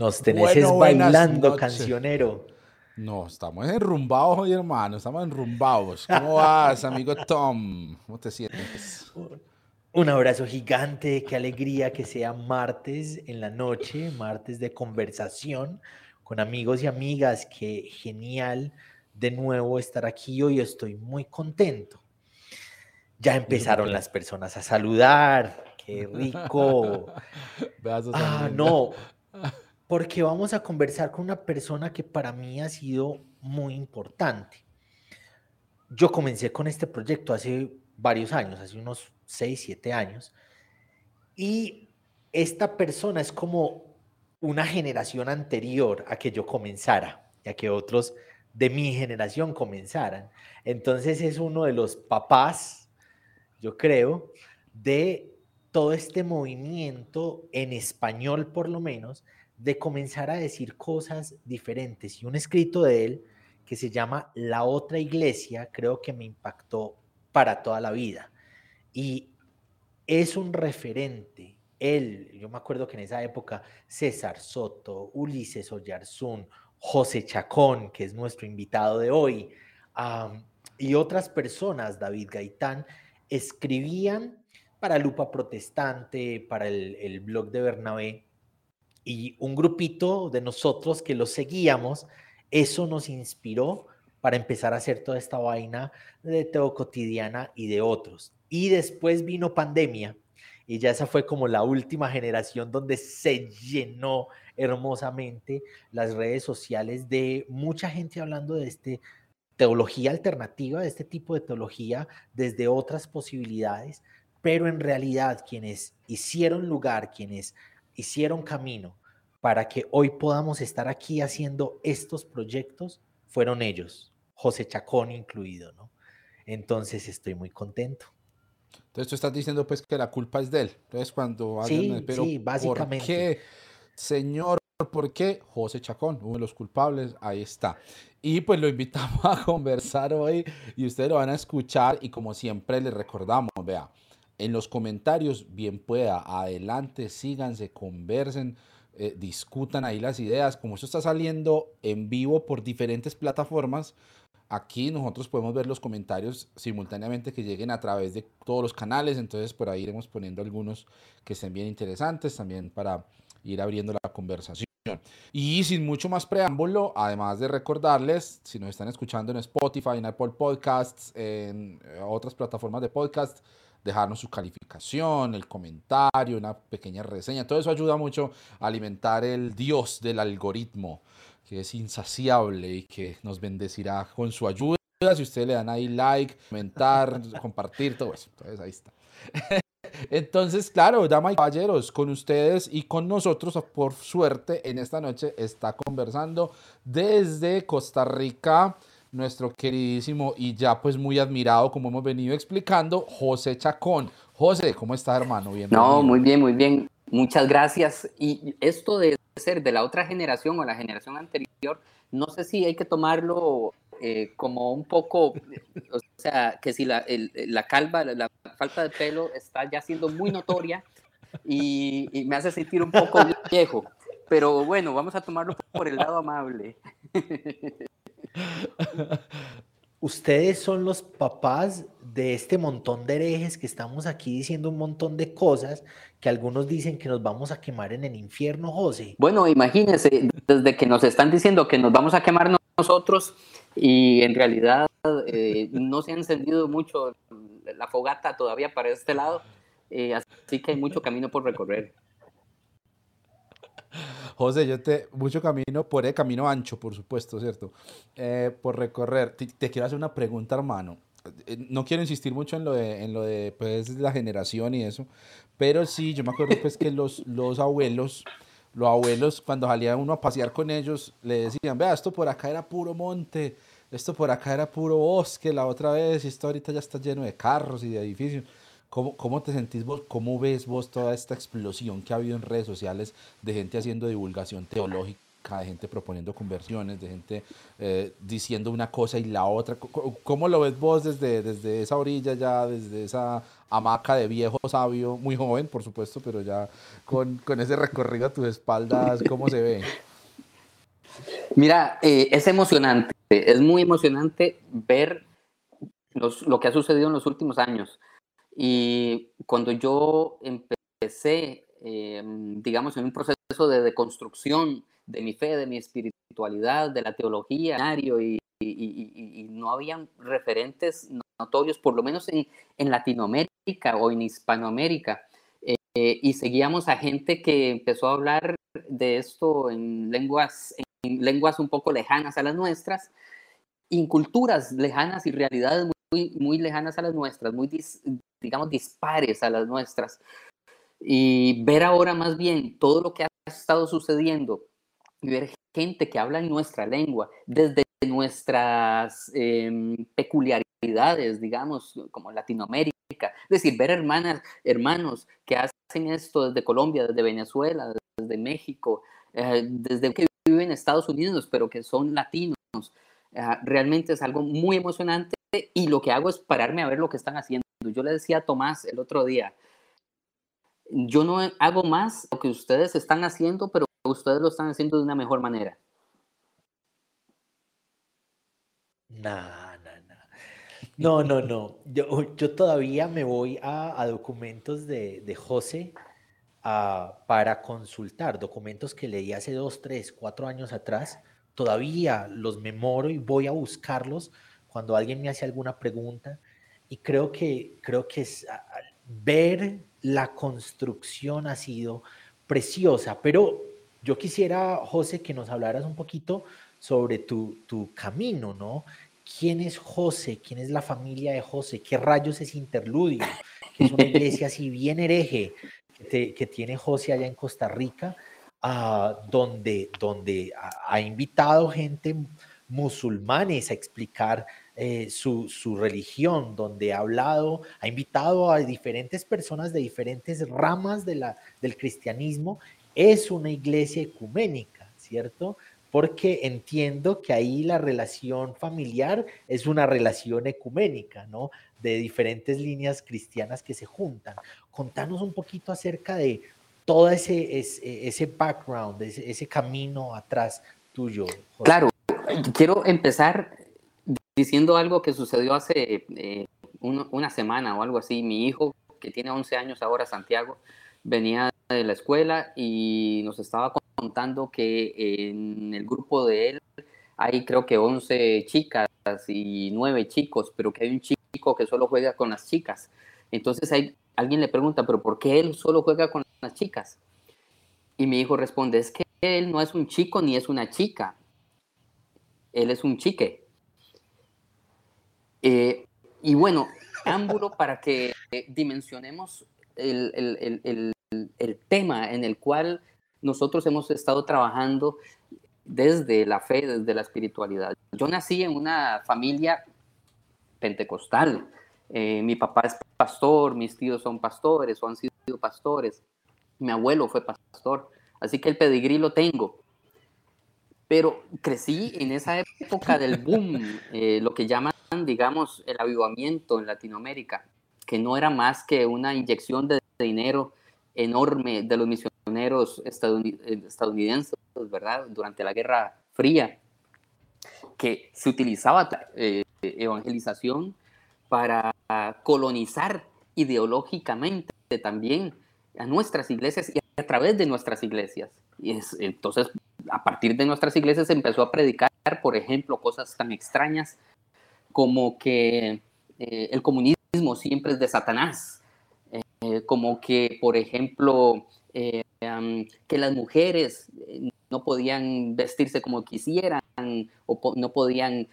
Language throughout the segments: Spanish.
Nos tenés bailando, cancionero. No, estamos enrumbados hoy, hermano. Estamos enrumbados. ¿Cómo vas, amigo Tom? ¿Cómo te sientes? Un abrazo gigante, qué alegría que sea martes en la noche, martes de conversación con amigos y amigas. Qué genial de nuevo estar aquí hoy. Estoy muy contento. Ya empezaron las personas a saludar. Qué rico. ah, no, porque vamos a conversar con una persona que para mí ha sido muy importante. Yo comencé con este proyecto hace varios años, hace unos 6, 7 años, y esta persona es como una generación anterior a que yo comenzara, y a que otros de mi generación comenzaran. Entonces es uno de los papás, yo creo, de todo este movimiento en español por lo menos, de comenzar a decir cosas diferentes. Y un escrito de él que se llama La otra iglesia, creo que me impactó para toda la vida. Y es un referente. Él, yo me acuerdo que en esa época César Soto, Ulises Oyarzún, José Chacón, que es nuestro invitado de hoy, y otras personas, David Gaitán, escribían para Lupa Protestante, para el, el blog de Bernabé, y un grupito de nosotros que lo seguíamos, eso nos inspiró para empezar a hacer toda esta vaina de Teo Cotidiana y de otros. Y después vino pandemia y ya esa fue como la última generación donde se llenó hermosamente las redes sociales de mucha gente hablando de este teología alternativa, de este tipo de teología desde otras posibilidades, pero en realidad quienes hicieron lugar, quienes hicieron camino para que hoy podamos estar aquí haciendo estos proyectos fueron ellos, José Chacón incluido, ¿no? Entonces estoy muy contento. Entonces tú estás diciendo pues que la culpa es de él. Entonces cuando sí, sí, básicamente. ¿Por qué, señor? ¿Por qué? José Chacón, uno de los culpables, ahí está. Y pues lo invitamos a conversar hoy y ustedes lo van a escuchar y como siempre les recordamos, vea, en los comentarios, bien pueda, adelante, síganse, conversen, eh, discutan ahí las ideas. Como esto está saliendo en vivo por diferentes plataformas, aquí nosotros podemos ver los comentarios simultáneamente que lleguen a través de todos los canales. Entonces por ahí iremos poniendo algunos que estén bien interesantes también para ir abriendo la conversación. Y sin mucho más preámbulo, además de recordarles, si nos están escuchando en Spotify, en Apple Podcasts, en eh, otras plataformas de podcast, dejarnos su calificación, el comentario, una pequeña reseña. Todo eso ayuda mucho a alimentar el Dios del algoritmo, que es insaciable y que nos bendecirá con su ayuda. Si ustedes le dan ahí like, comentar, compartir, todo eso. Entonces ahí está. Entonces, claro, damas y caballeros, con ustedes y con nosotros, por suerte, en esta noche está conversando desde Costa Rica nuestro queridísimo y ya pues muy admirado, como hemos venido explicando, José Chacón. José, ¿cómo estás, hermano? Bienvenido. No, muy bien, muy bien. Muchas gracias. Y esto de ser de la otra generación o la generación anterior, no sé si hay que tomarlo eh, como un poco, o sea, que si la, la calva, la, falta de pelo está ya siendo muy notoria y, y me hace sentir un poco viejo. Pero bueno, vamos a tomarlo por el lado amable. Ustedes son los papás de este montón de herejes que estamos aquí diciendo un montón de cosas que algunos dicen que nos vamos a quemar en el infierno, José. Bueno, imagínense, desde que nos están diciendo que nos vamos a quemar nosotros y en realidad eh, no se ha encendido mucho la fogata todavía para este lado, eh, así que hay mucho camino por recorrer. José, yo te, mucho camino, por el camino ancho, por supuesto, ¿cierto? Eh, por recorrer. Te, quiero hacer una pregunta, hermano. Eh, no quiero insistir mucho en lo de, en lo de pues, la generación y eso, pero sí, yo me acuerdo pues que los, los abuelos, los abuelos, cuando salía uno a pasear con ellos, le decían, vea, esto por acá era puro monte, esto por acá era puro bosque la otra vez, y esto ahorita ya está lleno de carros y de edificios. ¿Cómo, ¿Cómo, te sentís vos? ¿Cómo ves vos toda esta explosión que ha habido en redes sociales de gente haciendo divulgación teológica, de gente proponiendo conversiones, de gente eh, diciendo una cosa y la otra? ¿Cómo, lo ves vos desde, desde esa orilla ya, desde esa hamaca de viejo sabio, muy joven, por supuesto, pero ya con, con ese recorrido a tus espaldas, ¿cómo se ve? Mira, eh, es emocionante, es muy emocionante ver lo que ha sucedido en los últimos años. Y cuando yo empecé, em, digamos, en un proceso de deconstrucción de mi fe, de mi espiritualidad, de la teología, y, y, y no habían referentes notorios, por lo menos en, en Latinoamérica o en Hispanoamérica. Eh, y seguíamos a gente que empezó a hablar de esto en lenguas, en lenguas un poco lejanas a las nuestras, en culturas lejanas y realidades muy, muy lejanas a las nuestras, muy, digamos, dispares a las nuestras. Y ver ahora más bien todo lo que ha estado sucediendo y ver gente que habla en nuestra lengua, desde nuestras em, peculiaridades, digamos, como Latinoamérica. Es decir, ver hermanas, hermanos que hacen esto desde Colombia, desde Venezuela, desde México, eh, desde que viven en Estados Unidos, pero que son latinos. Eh, realmente es algo muy emocionante y lo que hago es pararme a ver lo que están haciendo. Yo le decía a Tomás el otro día, yo no hago más lo que ustedes están haciendo, pero ustedes lo están haciendo de una mejor manera. No, no, no. No, no, no. Yo, yo todavía me voy a, documentos de, de José para consultar, documentos que leí hace dos, tres, cuatro años atrás. Todavía los memoro y voy a buscarlos cuando alguien me hace alguna pregunta. Y creo que, creo que es, ver la construcción ha sido preciosa, pero yo quisiera, José, que nos hablaras un poquito sobre tu, tu camino, ¿no? ¿Quién es José? ¿Quién es la familia de José? ¿Qué rayos es Interludio? Que es una iglesia así bien hereje que, tiene José allá en Costa Rica, uh, donde, donde ha, invitado gente musulmanes a explicar eh, su, su, religión, donde ha hablado, ha invitado a diferentes personas de diferentes ramas de la, del cristianismo. Es una iglesia ecuménica, ¿cierto? porque entiendo que ahí la relación familiar es una relación ecuménica, ¿no? De diferentes líneas cristianas que se juntan. Contanos un poquito acerca de todo ese, ese, ese background, ese, ese, camino atrás tuyo. Claro, quiero empezar diciendo algo que sucedió hace eh, una semana o algo así. Mi hijo, que tiene 11 años ahora, Santiago, venía de la escuela y nos estaba contando que en el grupo de él hay creo que 11 chicas y 9 chicos, pero que hay un chico que solo juega con las chicas. Entonces hay, alguien le pregunta, pero ¿por qué él solo juega con las chicas? Y mi hijo responde, es que él no es un chico ni es una chica, él es un chique. Eh, y bueno, ámbulo para que dimensionemos el, el, el, el, tema en el cual nosotros hemos estado trabajando desde la fe, desde la espiritualidad. Yo nací en una familia pentecostal. Eh, mi papá es pastor, mis tíos son pastores o han sido pastores. Mi abuelo fue pastor, así que el pedigrí lo tengo. Pero crecí en esa época del boom, eh, lo que llaman, digamos, el avivamiento en Latinoamérica, que no era más que una inyección de dinero enorme de los misioneros estadounidenses, ¿verdad? Durante la Guerra Fría, que se utilizaba eh, evangelización para colonizar ideológicamente también a nuestras iglesias y a través de nuestras iglesias. Y es, entonces, a partir de nuestras iglesias se empezó a predicar, por ejemplo, cosas tan extrañas como que eh, el comunismo siempre es de Satanás, eh, como que, por ejemplo, eh, que las mujeres no podían vestirse como quisieran o no podían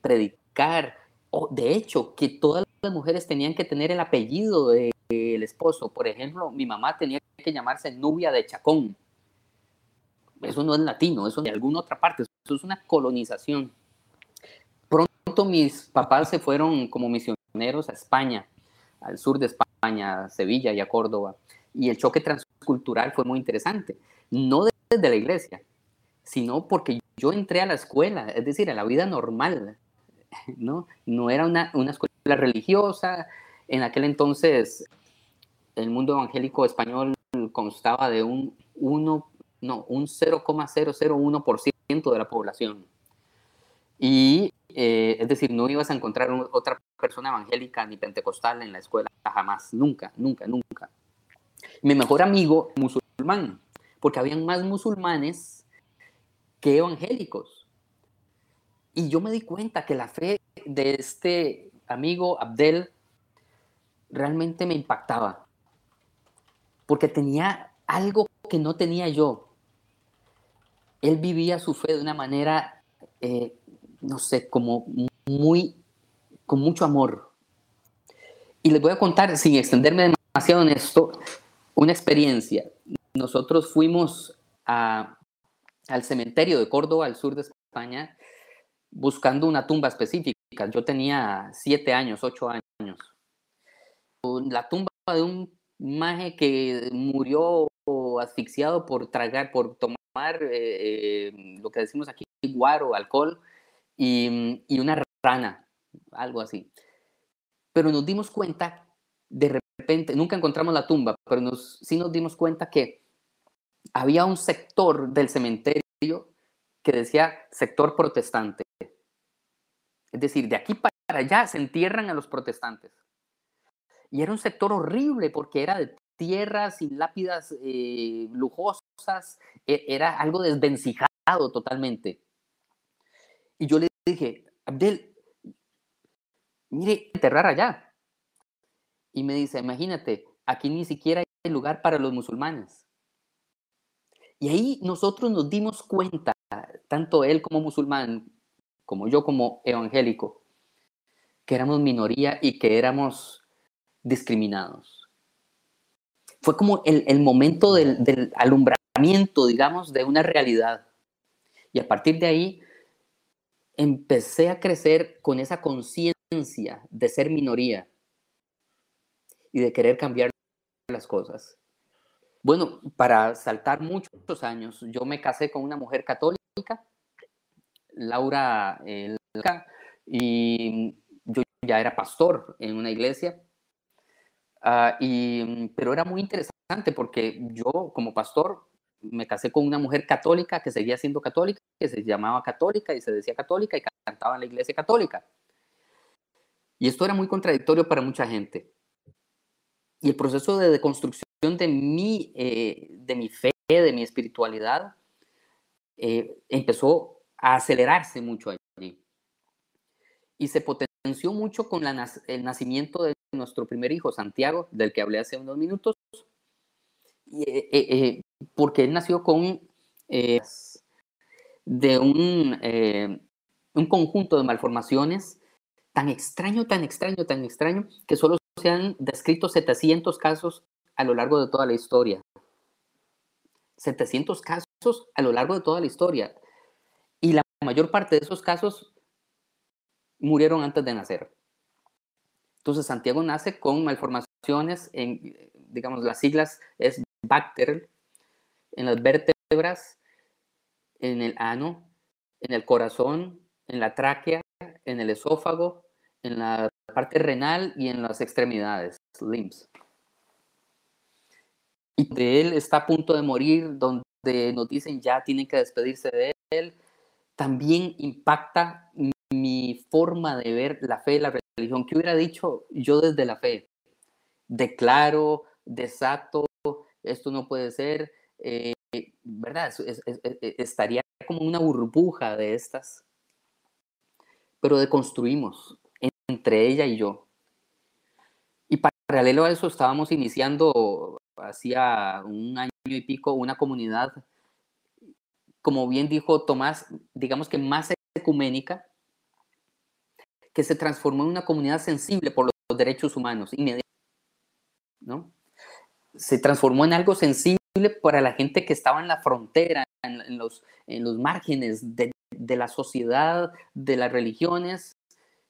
predicar. O, de hecho, que todas las mujeres tenían que tener el apellido del esposo. Por ejemplo, mi mamá tenía que llamarse Nubia de Chacón. Eso no es latino, eso de alguna otra parte, eso es una colonización. Pronto mis papás se fueron como misioneros a España al sur de España, a Sevilla y a Córdoba. Y el choque transcultural fue muy interesante, no desde la iglesia, sino porque yo entré a la escuela, es decir, a la vida normal, ¿no? No era una, escuela religiosa, En aquel entonces, el mundo evangélico español constaba de un 1, no, un 0,001% de la población. Y eh, es decir, no ibas a encontrar otra persona evangélica ni pentecostal en la escuela jamás, nunca, nunca, nunca. Mi mejor amigo musulmán, porque habían más musulmanes que evangélicos. Y yo me di cuenta que la fe de este amigo Abdel realmente me impactaba, porque tenía algo que no tenía yo. Él vivía su fe de una manera eh, no sé, como muy, con mucho amor. Y les voy a contar, sin extenderme demasiado en esto, una experiencia. Nosotros fuimos al cementerio de Córdoba, al sur de España, buscando una tumba específica. Yo tenía siete años, ocho años. La tumba de un maje que murió asfixiado por tragar, por tomar eh, eh, lo que decimos aquí, guaro, alcohol, y, y una rana, algo así. Pero nos dimos cuenta, de repente, nunca encontramos la tumba, pero nos, sí nos dimos cuenta que había un sector del cementerio que decía sector protestante. Es decir, de aquí para allá se entierran a los protestantes. Y era un sector horrible porque era de tierras y lápidas eh, lujosas, e, era algo desvencijado totalmente. Y yo le dije, Abdel, mire, enterrar allá. Y me dice, imagínate, aquí ni siquiera hay lugar para los musulmanes. Y ahí nosotros nos dimos cuenta, tanto él como musulmán, como yo como evangélico, que éramos minoría y que éramos discriminados. Fue como el, momento del, del alumbramiento, digamos, de una realidad. Y a partir de ahí empecé a crecer con esa conciencia de ser minoría y de querer cambiar las cosas. Bueno, para saltar muchos años, yo me casé con una mujer católica, Laura eh, y yo ya era pastor en una iglesia, ah, y, pero era muy interesante porque yo como pastor me casé con una mujer católica que seguía siendo católica, que se llamaba católica y se decía católica y cantaba en la iglesia católica. Y esto era muy contradictorio para mucha gente. Y el proceso de deconstrucción de mi, eh, de mi fe, de mi espiritualidad, eh, empezó a acelerarse mucho allí. Y se potenció mucho con el nacimiento de nuestro primer hijo, Santiago, del que hablé hace unos minutos. Y, eh, porque él nació con eh, de un, eh, un conjunto de malformaciones tan extraño, tan extraño, tan extraño, que solo se han descrito 700 casos a lo largo de toda la historia. 700 casos a lo largo de toda la historia. Y la mayor parte de esos casos murieron antes de nacer. Entonces Santiago nace con malformaciones en, digamos, las siglas es Bacter, en las vértebras, en el ano, en el corazón, en la tráquea, en el esófago, en la parte renal y en las extremidades, limbs. Y de él está a punto de morir, donde nos dicen ya tienen que despedirse de él, también impacta mi forma de ver la fe y la religión. ¿Qué hubiera dicho yo desde la fe? Declaro, desato, esto no puede ser, eh, ¿verdad? E, estaría como una burbuja de estas, pero deconstruimos entre ella y yo. Y paralelo a eso estábamos iniciando hacía un año y pico una comunidad, como bien dijo Tomás, digamos que más ecuménica, que se transformó en una comunidad sensible por los derechos humanos, ¿no? Se transformó en algo sensible para la gente que estaba en la frontera, en, los, en los márgenes de, de, la sociedad, de las religiones,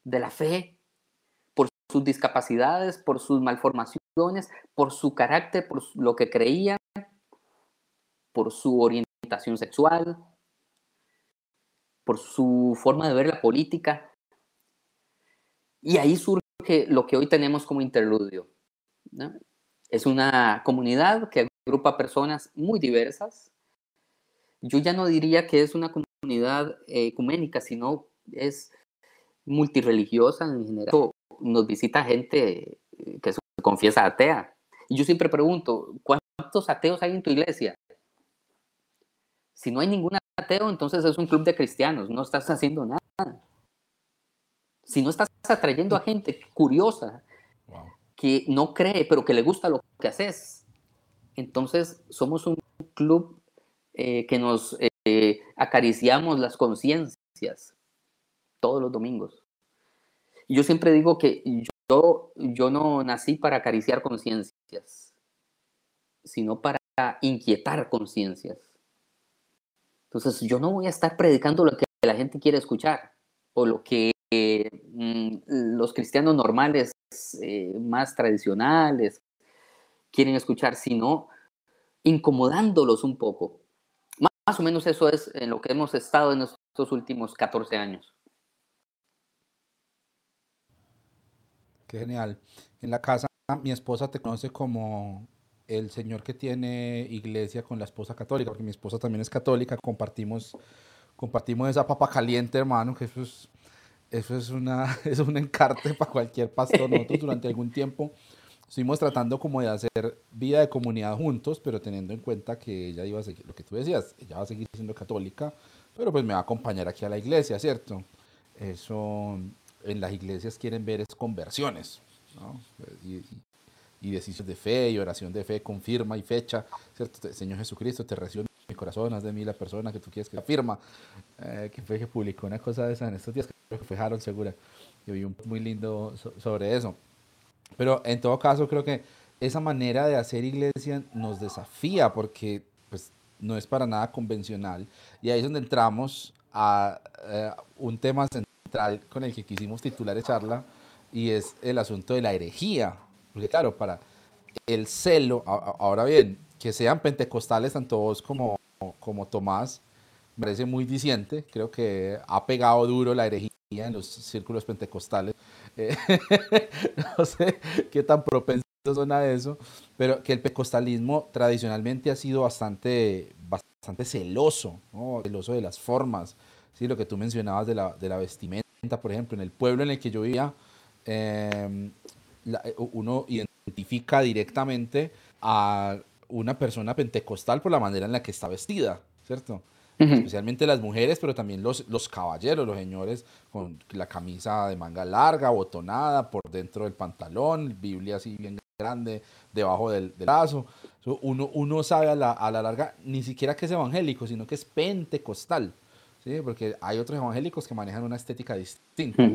de la fe, por sus discapacidades, por sus malformaciones, por su carácter, por lo que creía, por su orientación sexual, por su forma de ver la política. Y ahí surge lo que hoy tenemos como interludio. Es una comunidad que agrupa personas muy diversas. Yo ya no diría que es una comunidad eh, ecuménica, sino es multireligiosa en general. Nos visita gente eh, que se confiesa atea. Y yo siempre pregunto, ¿cuántos ateos hay en tu iglesia? Si no hay ningún ateo, entonces es un club de cristianos, no estás haciendo nada. Si no estás atrayendo a gente curiosa, que no cree, pero que le gusta lo que haces, entonces somos un club eh, que nos eh, acariciamos las conciencias todos los domingos. Yo siempre digo que yo, yo no nací para acariciar conciencias, sino para inquietar conciencias. Entonces yo no voy a estar predicando lo que la gente quiere escuchar o lo que mm, los cristianos normales, eh, más tradicionales, quieren escuchar, sino incomodándolos un poco. Más o menos eso es en lo que hemos estado en estos últimos 14 años. Qué genial. En la casa mi esposa te conoce como el señor que tiene iglesia con la esposa católica, porque mi esposa también es católica, compartimos, compartimos esa papa caliente, hermano, que eso es, eso es, una, es un encarte para cualquier pastor. Nosotros durante algún tiempo estuvimos tratando como de hacer vida de comunidad juntos, pero teniendo en cuenta que ella iba a seguir, lo que tú decías, ella va a seguir siendo católica, pero pues me va a acompañar aquí a la iglesia, ¿cierto? Eso en las iglesias quieren ver es conversiones, ¿no? Y, y, decisiones de fe y oración de fe con firma y fecha, ¿cierto? Señor Jesucristo, te recibo en mi corazón, haz de mí la persona que tú quieres que la firma. Eh, que fue que publicó una cosa de esa en estos días, creo que fue Harold Segura. Yo vi un muy lindo sobre eso. Pero en todo caso, creo que esa manera de hacer iglesia nos desafía porque pues, no es para nada convencional. Y ahí es donde entramos a eh, un tema central con el que quisimos titular de charla y es el asunto de la herejía. Porque claro, para el celo, ahora bien, que sean pentecostales tanto vos como, como Tomás, me parece muy diciente. Creo que ha pegado duro la herejía en los círculos pentecostales. Eh, no sé qué tan propensos son a eso, pero que el pentecostalismo tradicionalmente ha sido bastante, bastante celoso, celoso de las formas, ¿sí? lo que tú mencionabas de la, de la vestimenta, por ejemplo, en el pueblo en el que yo vivía, em, eh, uno identifica directamente a una persona pentecostal por la manera en la que está vestida, ¿cierto? Especialmente las mujeres, pero también los, los caballeros, los señores con la camisa de manga larga, botonada, por dentro del pantalón, Biblia así bien grande, debajo del, brazo. Uno, uno sabe a la, a la larga ni siquiera que es evangélico, sino que es pentecostal, ¿sí? porque hay otros evangélicos que manejan una estética distinta.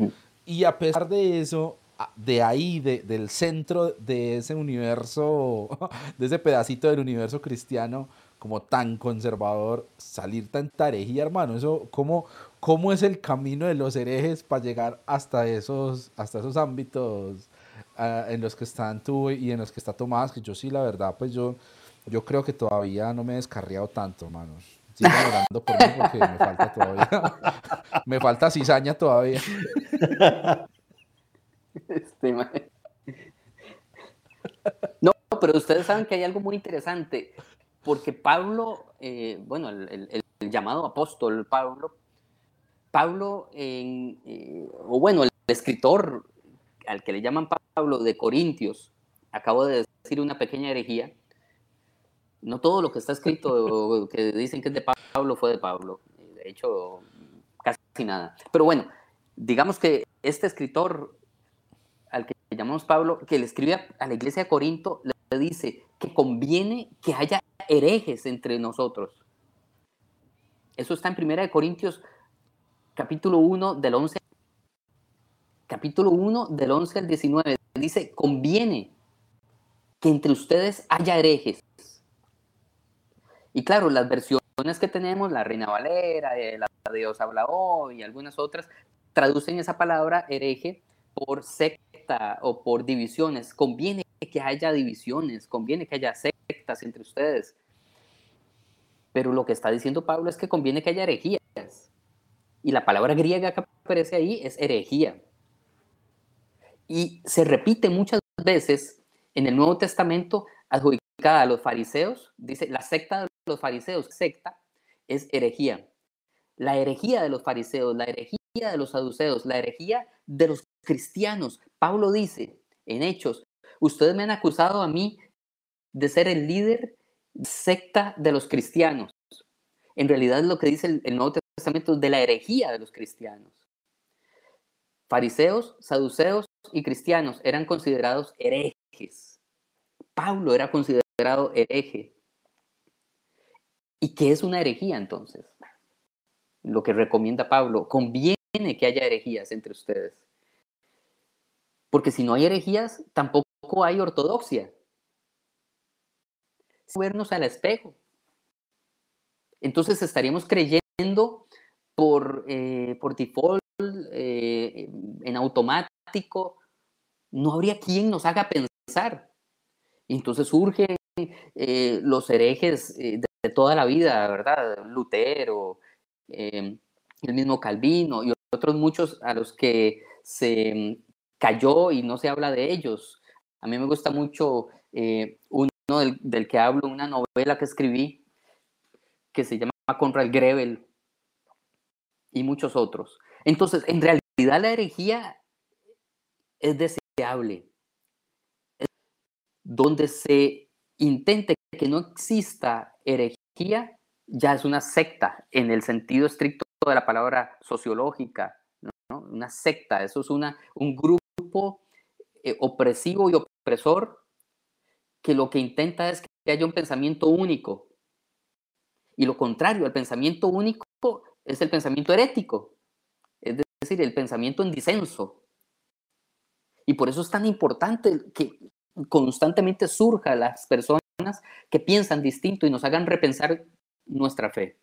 Y a pesar de eso, de ahí, de, del centro de ese universo, de ese pedacito del universo cristiano, como tan conservador, salir tan herejía, hermano. Eso, ¿cómo, ¿Cómo es el camino de los herejes para llegar hasta esos, hasta esos ámbitos ah, en los que están tú y en los que está Tomás? Que yo sí, la verdad, pues yo, yo creo que todavía no me he descarriado tanto, hermanos. Sigo orando por mí porque me falta todavía. me falta cizaña todavía. Este, no, pero ustedes saben que hay algo muy interesante porque Pablo, eh, bueno, el, llamado apóstol Pablo, Pablo, eh, o bueno, el escritor al que le llaman Pablo de Corintios, acabo de decir una pequeña herejía. No todo lo que está escrito, que dicen que es de Pablo, fue de Pablo. De hecho, casi nada. Pero bueno, digamos que este escritor al que llamamos Pablo, que le escribe a la iglesia de Corinto, le dice que conviene que haya herejes entre nosotros. Eso está en Primera de Corintios capítulo 1 del 11 capítulo 1 del 11 al 19 dice, "Conviene que entre ustedes haya herejes." Y claro, las versiones que tenemos, la Reina Valera, eh, la Dios habla hoy y algunas otras traducen esa palabra hereje por secta o por divisiones. Conviene que haya divisiones, conviene que haya entre ustedes. Pero lo que está diciendo Pablo es que conviene que haya herejías. Y la palabra griega que aparece ahí es herejía. y se repite muchas veces en el Nuevo Testamento adjudicada a los fariseos, dice la secta de los fariseos, secta es herejía. La herejía de los fariseos, la herejía de los saduceos, la herejía de los cristianos. Pablo dice en Hechos, ustedes me han acusado a mí de ser el líder secta de los cristianos. En realidad es lo que dice el, Nuevo Testamento de la herejía de los cristianos. Fariseos, saduceos y cristianos eran considerados herejes. Pablo era considerado hereje. ¿Y qué es una herejía entonces? Lo que recomienda Pablo, conviene que haya herejías entre ustedes. Porque si no hay herejías, tampoco hay ortodoxia. Vernos al espejo. Entonces estaríamos creyendo por, eh, por default, eh, en automático. No habría quien nos haga pensar. entonces surgen eh, los herejes de, toda la vida, ¿verdad? Lutero, el mismo Calvino y otros muchos a los que se cayó y no se habla de ellos. A mí me gusta mucho eh, uno del, que hablo, una novela que escribí que se llama Conrad Grebel y muchos otros. Entonces, en realidad la herejía es deseable. Donde se intente que no exista herejía, ya es una secta en el sentido estricto de la palabra sociológica, una secta, eso es una, un grupo eh, opresivo y opresor que lo que intenta es que haya un pensamiento único. Y lo contrario, el pensamiento único es el pensamiento herético, es decir, el pensamiento en disenso. Y por eso es tan importante que constantemente surja las personas que piensan distinto y nos hagan repensar nuestra fe.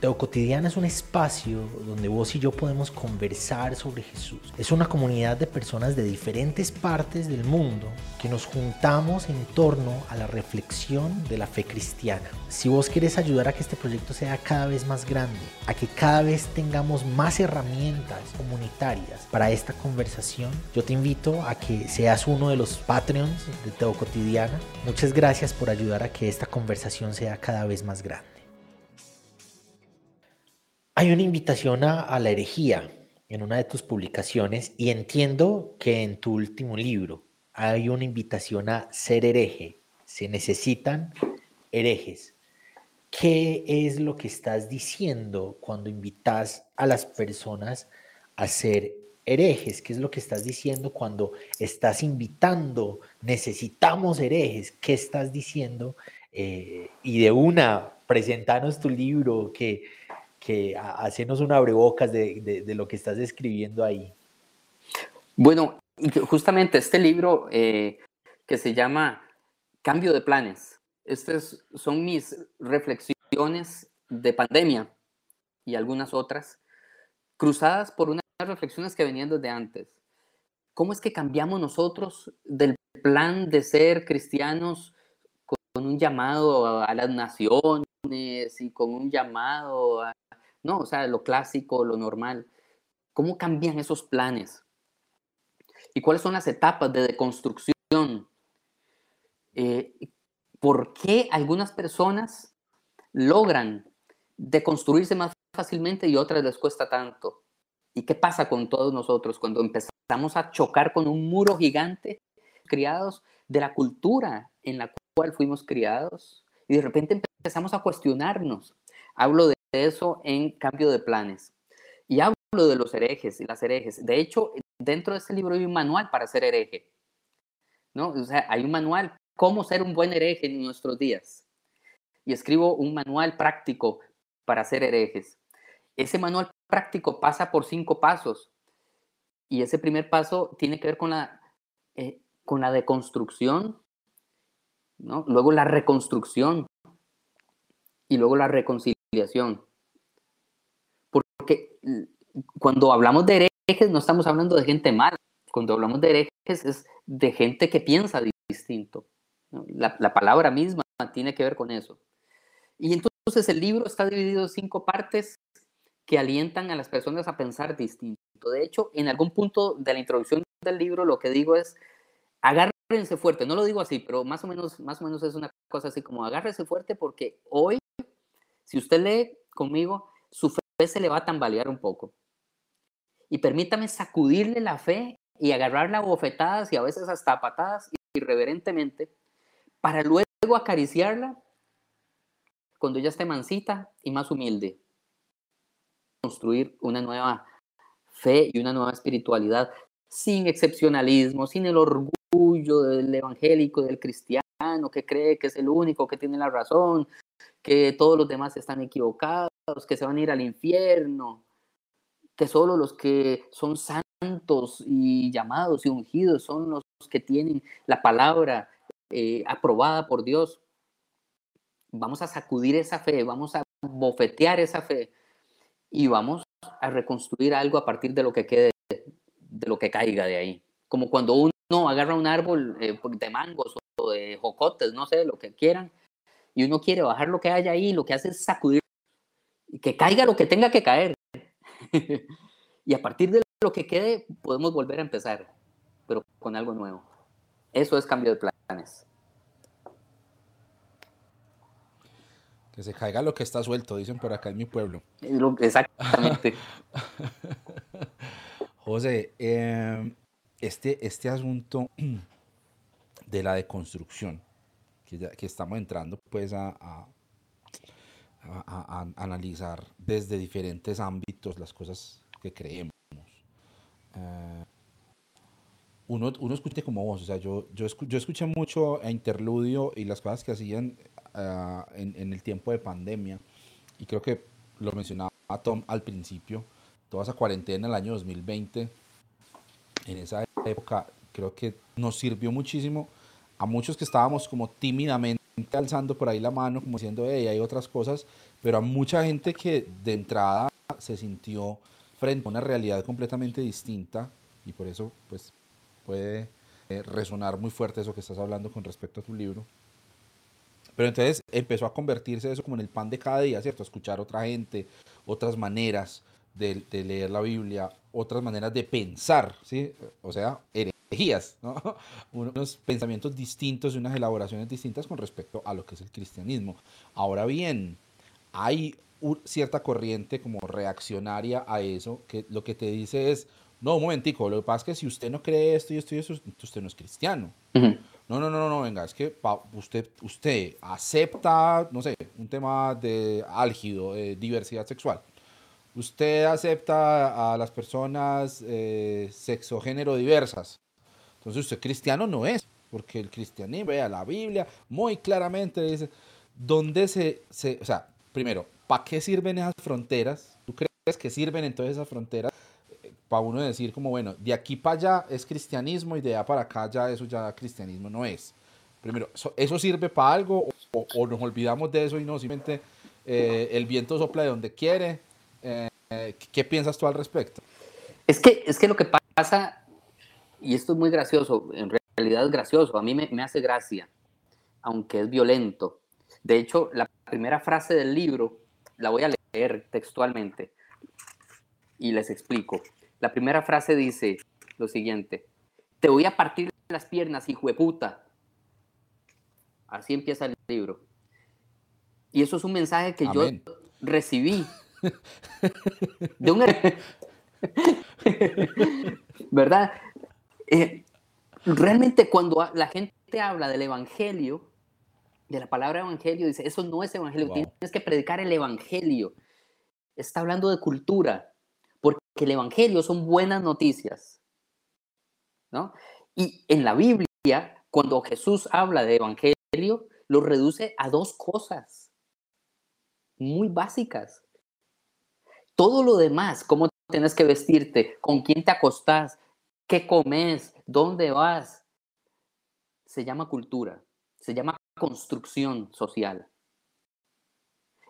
Teo Cotidiana es un espacio donde vos y yo podemos conversar sobre Jesús. Es una comunidad de personas de diferentes partes del mundo que nos juntamos en torno a la reflexión de la fe cristiana. Si vos quieres ayudar a que este proyecto sea cada vez más grande, a que cada vez tengamos más herramientas comunitarias para esta conversación, yo te invito a que seas uno de los Patreons de Teo Cotidiana. Muchas gracias por ayudar a que esta conversación sea cada vez más grande. Hay una invitación a, la herejía en una de tus publicaciones y entiendo que en tu último libro hay una invitación a ser hereje. Se necesitan herejes. ¿Qué es lo que estás diciendo cuando invitas a las personas a ser herejes? ¿Qué es lo que estás diciendo cuando estás invitando, necesitamos herejes? ¿Qué estás diciendo? Eh, y de una, presentanos tu libro, que que hacenos un abrebocas de, de, lo que estás escribiendo ahí. Bueno, justamente este libro eh, que se llama Cambio de Planes, estas son mis reflexiones de pandemia y algunas otras, cruzadas por unas reflexiones que venían desde antes. ¿Cómo es que cambiamos nosotros del plan de ser cristianos con un llamado a las naciones y con un llamado a, ¿no? O sea, lo clásico, lo normal. ¿Cómo cambian esos planes? ¿Y cuáles son las etapas de deconstrucción? Eh, ¿Por qué algunas personas logran deconstruirse más fácilmente y otras les cuesta tanto? ¿Y qué pasa con todos nosotros cuando empezamos a chocar con un muro gigante criados de la cultura en la cual fuimos criados? Y de repente empezamos a cuestionarnos. Hablo de eso en cambio de planes. Y hablo de los herejes y las herejes. De hecho, dentro de este libro hay un manual para ser hereje. ¿no? O sea, hay un manual, cómo ser un buen hereje en nuestros días. Y escribo un manual práctico para ser herejes. Ese manual práctico pasa por cinco pasos. Y ese primer paso tiene que ver con la, eh, con la deconstrucción, ¿no? luego la reconstrucción y luego la reconciliación porque cuando hablamos de herejes no estamos hablando de gente mala. Cuando hablamos de herejes es de gente que piensa distinto. La, la, palabra misma tiene que ver con eso. Y entonces el libro está dividido en cinco partes que alientan a las personas a pensar distinto. De hecho, en algún punto de la introducción del libro lo que digo es, agárrense fuerte, no lo digo así, pero más o menos, más o menos es una cosa así como agárrense fuerte porque hoy, si usted lee conmigo, su fe se le va a tambalear un poco. Y permítame sacudirle la fe y agarrarla a bofetadas y a veces hasta patadas irreverentemente para luego acariciarla cuando ella esté mansita y más humilde. Construir una nueva fe y una nueva espiritualidad sin excepcionalismo, sin el orgullo del evangélico, del cristiano que cree que es el único que tiene la razón, que todos los demás están equivocados, que se van a ir al infierno, que solo los que son santos y llamados y ungidos son los que tienen la palabra eh, aprobada por Dios. Vamos a sacudir esa fe, vamos a bofetear esa fe y vamos a reconstruir algo a partir de lo que quede, de lo que caiga de ahí. Como cuando uno agarra un árbol eh, de mangos o de jocotes, no sé, lo que quieran, y uno quiere bajar lo que haya ahí, lo que hace es sacudir y que caiga lo que tenga que caer. y a partir de lo que quede, podemos volver a empezar, pero con algo nuevo. Eso es cambio de planes. Que se caiga lo que está suelto, dicen por acá en mi pueblo. Exactamente. José, em, este, este asunto de la deconstrucción, que, que estamos entrando pues a, a, analizar desde diferentes ámbitos las cosas que creemos. Eh, uno, uno escuche como vos, o sea, yo, yo, yo escuché mucho a Interludio y las cosas que hacían Ah, en, el tiempo de pandemia, y creo que lo mencionaba Tom al principio, toda esa cuarentena en el año 2020, en esa época, creo que nos sirvió muchísimo a muchos que estábamos como tímidamente alzando por ahí la mano, como diciendo, hey, hay otras cosas, pero a mucha gente que de entrada se sintió frente a una realidad completamente distinta y por eso pues puede eh, resonar muy fuerte eso que estás hablando con respecto a tu libro. Pero entonces empezó a convertirse eso como en el pan de cada día, ¿cierto? Escuchar otra gente, otras maneras de, leer la Biblia, otras maneras de pensar, ¿sí? O sea, herejías, ¿no? Unos pensamientos distintos y unas elaboraciones distintas con respecto a lo que es el cristianismo. Ahora bien, hay cierta corriente como reaccionaria a eso, que lo que te dice es, no, un momentico, lo que pasa es que si usted no cree esto y esto y eso, usted no es cristiano. No, no, no, no, venga, es que usted, usted acepta, no sé, un tema de álgido, de diversidad sexual. Usted acepta a las personas eh, sexo género diversas. Entonces usted cristiano no es, porque el cristianismo, vea, la Biblia muy claramente dice, ¿dónde se, se o sea, primero, ¿para qué sirven esas fronteras? ¿Tú crees que sirven entonces esas fronteras? para uno decir como, bueno, de aquí para allá es cristianismo y de allá para acá ya eso ya cristianismo no es. Primero, ¿eso sirve para algo o, nos olvidamos de eso y no simplemente eh, el viento sopla de donde quiere? Eh, ¿Qué piensas tú al respecto? Es que, es que lo que pasa, y esto es muy gracioso, en realidad es gracioso, a mí me, me hace gracia, aunque es violento. De hecho, la primera frase del libro la voy a leer textualmente y les explico. La primera frase dice lo siguiente, te voy a partir las piernas, hijo de puta. Así empieza el libro. Y eso es un mensaje que yo recibí de un... ¿Verdad? Eh, realmente cuando la gente habla del Evangelio, de la palabra Evangelio, dice, eso no es Evangelio, tienes que predicar el Evangelio. Está hablando de cultura, que el Evangelio son buenas noticias. ¿no? Y en la Biblia, cuando Jesús habla de Evangelio, lo reduce a dos cosas muy básicas. Todo lo demás, cómo tienes que vestirte, con quién te acostás, qué comes, dónde vas, se llama cultura, se llama construcción social.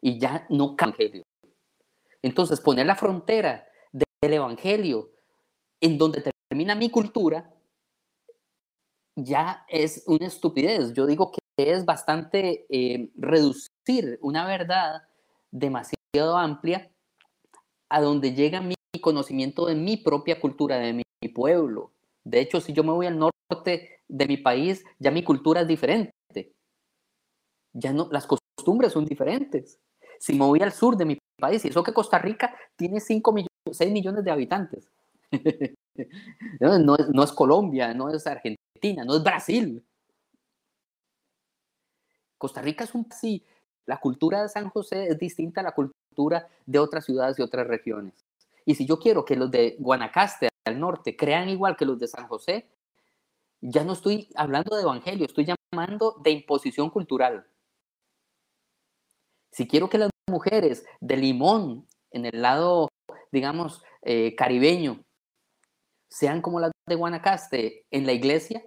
Y ya no evangelio. Entonces, poner la frontera del Evangelio, en donde termina mi cultura, ya es una estupidez. Yo digo que es bastante eh, reducir una verdad demasiado amplia a donde llega mi conocimiento de mi propia cultura, de mi, pueblo. De hecho, si yo me voy al norte de mi país, ya mi cultura es diferente. Ya no, las costumbres son diferentes. Si me voy al sur de mi país, y eso que Costa Rica tiene 5 millones, 6 millones de habitantes. no, es, no es Colombia, no es Argentina, no es Brasil. Costa Rica es un sí, la cultura de San José es distinta a la cultura de otras ciudades y otras regiones. Y si yo quiero que los de Guanacaste al norte crean igual que los de San José, ya no estoy hablando de evangelio, estoy llamando de imposición cultural. Si quiero que las mujeres de Limón, en el lado, digamos, eh, caribeño, sean como las de Guanacaste en la iglesia,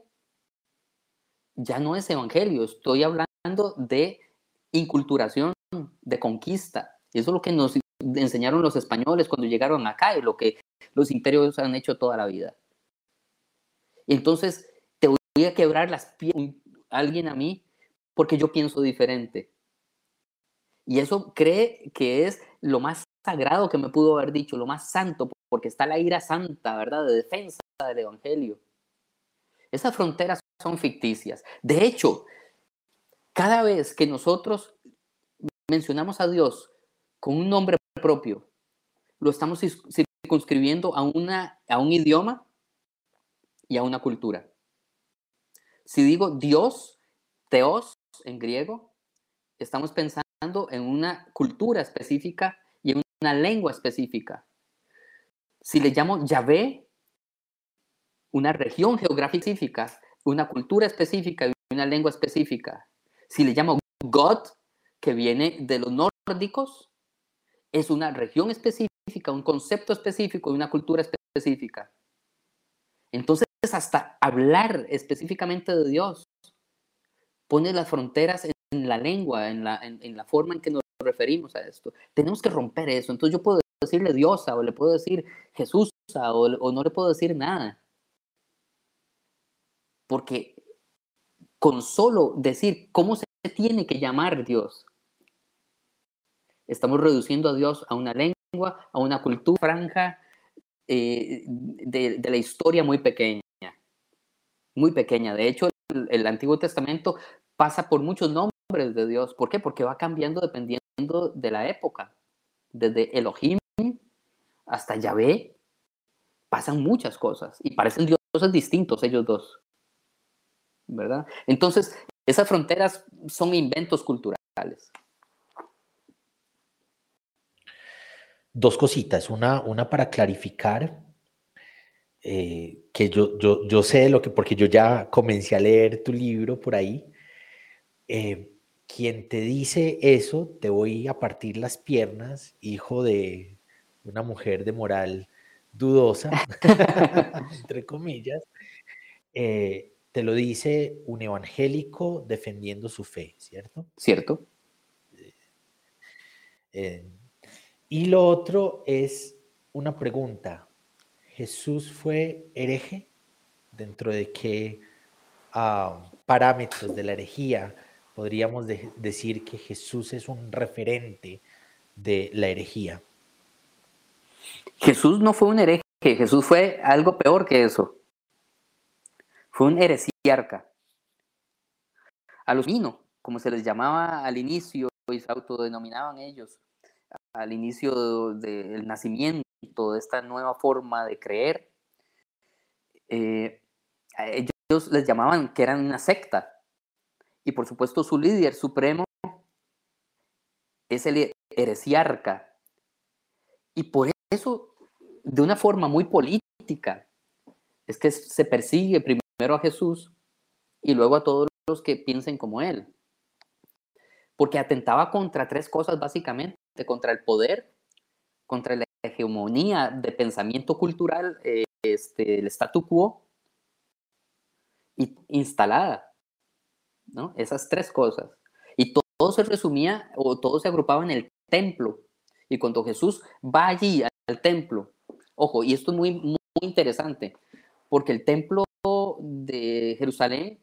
ya no es evangelio, estoy hablando de inculturación, de conquista. Eso es lo que nos enseñaron los españoles cuando llegaron acá y lo que los imperios han hecho toda la vida. Entonces, te voy a quebrar las piernas alguien a mí porque yo pienso diferente. Y eso cree que es lo más sagrado que me pudo haber dicho, lo más santo, porque está la ira santa, ¿verdad? De defensa del Evangelio. Esas fronteras son ficticias. De hecho, cada vez que nosotros mencionamos a Dios con un nombre propio, lo estamos circunscribiendo a, una, a un idioma y a una cultura. Si digo Dios, Teos en griego, estamos pensando en una cultura específica y en una lengua específica. Si le llamo Yahvé, una región geográfica específica, una cultura específica y una lengua específica. Si le llamo God, que viene de los nórdicos, es una región específica, un concepto específico y una cultura específica. Entonces, hasta hablar específicamente de Dios pone las fronteras en la lengua, en la, en, la forma en que nos referimos a esto. Tenemos que romper eso. Entonces yo puedo decirle Diosa o le puedo decir Jesús o, o no le puedo decir nada. Porque con solo decir cómo se tiene que llamar Dios, estamos reduciendo a Dios a una lengua, a una cultura franja eh, de, la historia muy pequeña. Muy pequeña. De hecho, el, el Antiguo Testamento pasa por muchos nombres de Dios. ¿Por qué? Porque va cambiando dependiendo de la época. Desde Elohim hasta Yahvé pasan muchas cosas y parecen dioses distintos ellos dos. ¿Verdad? Entonces, esas fronteras son inventos culturales. Dos cositas. Una, una para clarificar eh, que yo, yo, yo sé lo que, porque yo ya comencé a leer tu libro por ahí. Eh, quien te dice eso, te voy a partir las piernas, hijo de una mujer de moral dudosa, entre comillas, eh, te lo dice un evangélico defendiendo su fe, ¿cierto? Cierto. Eh, y lo otro es una pregunta. ¿Jesús fue hereje? ¿Dentro de qué ah, parámetros de la herejía? podríamos decir que Jesús es un referente de la herejía. Jesús no fue un hereje, Jesús fue algo peor que eso. Fue un heresiarca. A los minos, como se les llamaba al inicio y se autodenominaban ellos, al inicio del nacimiento de esta nueva forma de creer, eh, ellos les llamaban que eran una secta, y por supuesto su líder supremo es el heresiarca. Y por eso, de una forma muy política, es que se persigue primero a Jesús y luego a todos los que piensen como él. Porque atentaba contra tres cosas básicamente, contra el poder, contra la hegemonía de pensamiento cultural, eh, este, el statu quo, instalada ¿no? Esas tres cosas. Y todo, se resumía o todo se agrupaba en el templo. Y cuando Jesús va allí al templo, ojo, y esto es muy, muy interesante, porque el templo de Jerusalén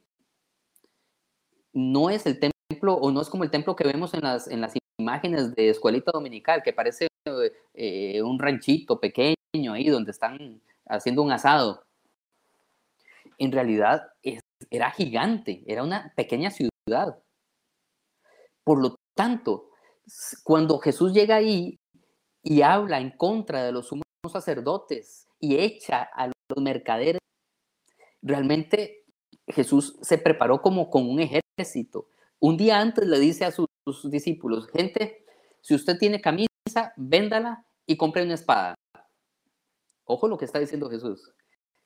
no es el templo o no es como el templo que vemos en las, en las imágenes de escuelita dominical, que parece eh, un ranchito pequeño ahí donde están haciendo un asado. En realidad era gigante, era una pequeña ciudad. Por lo tanto, cuando Jesús llega ahí y habla en contra de los sumos sacerdotes y echa a los mercaderes, realmente Jesús se preparó como con un ejército. Un día antes le dice a sus, discípulos, gente, si usted tiene camisa, véndala y compre una espada. Ojo lo que está diciendo Jesús,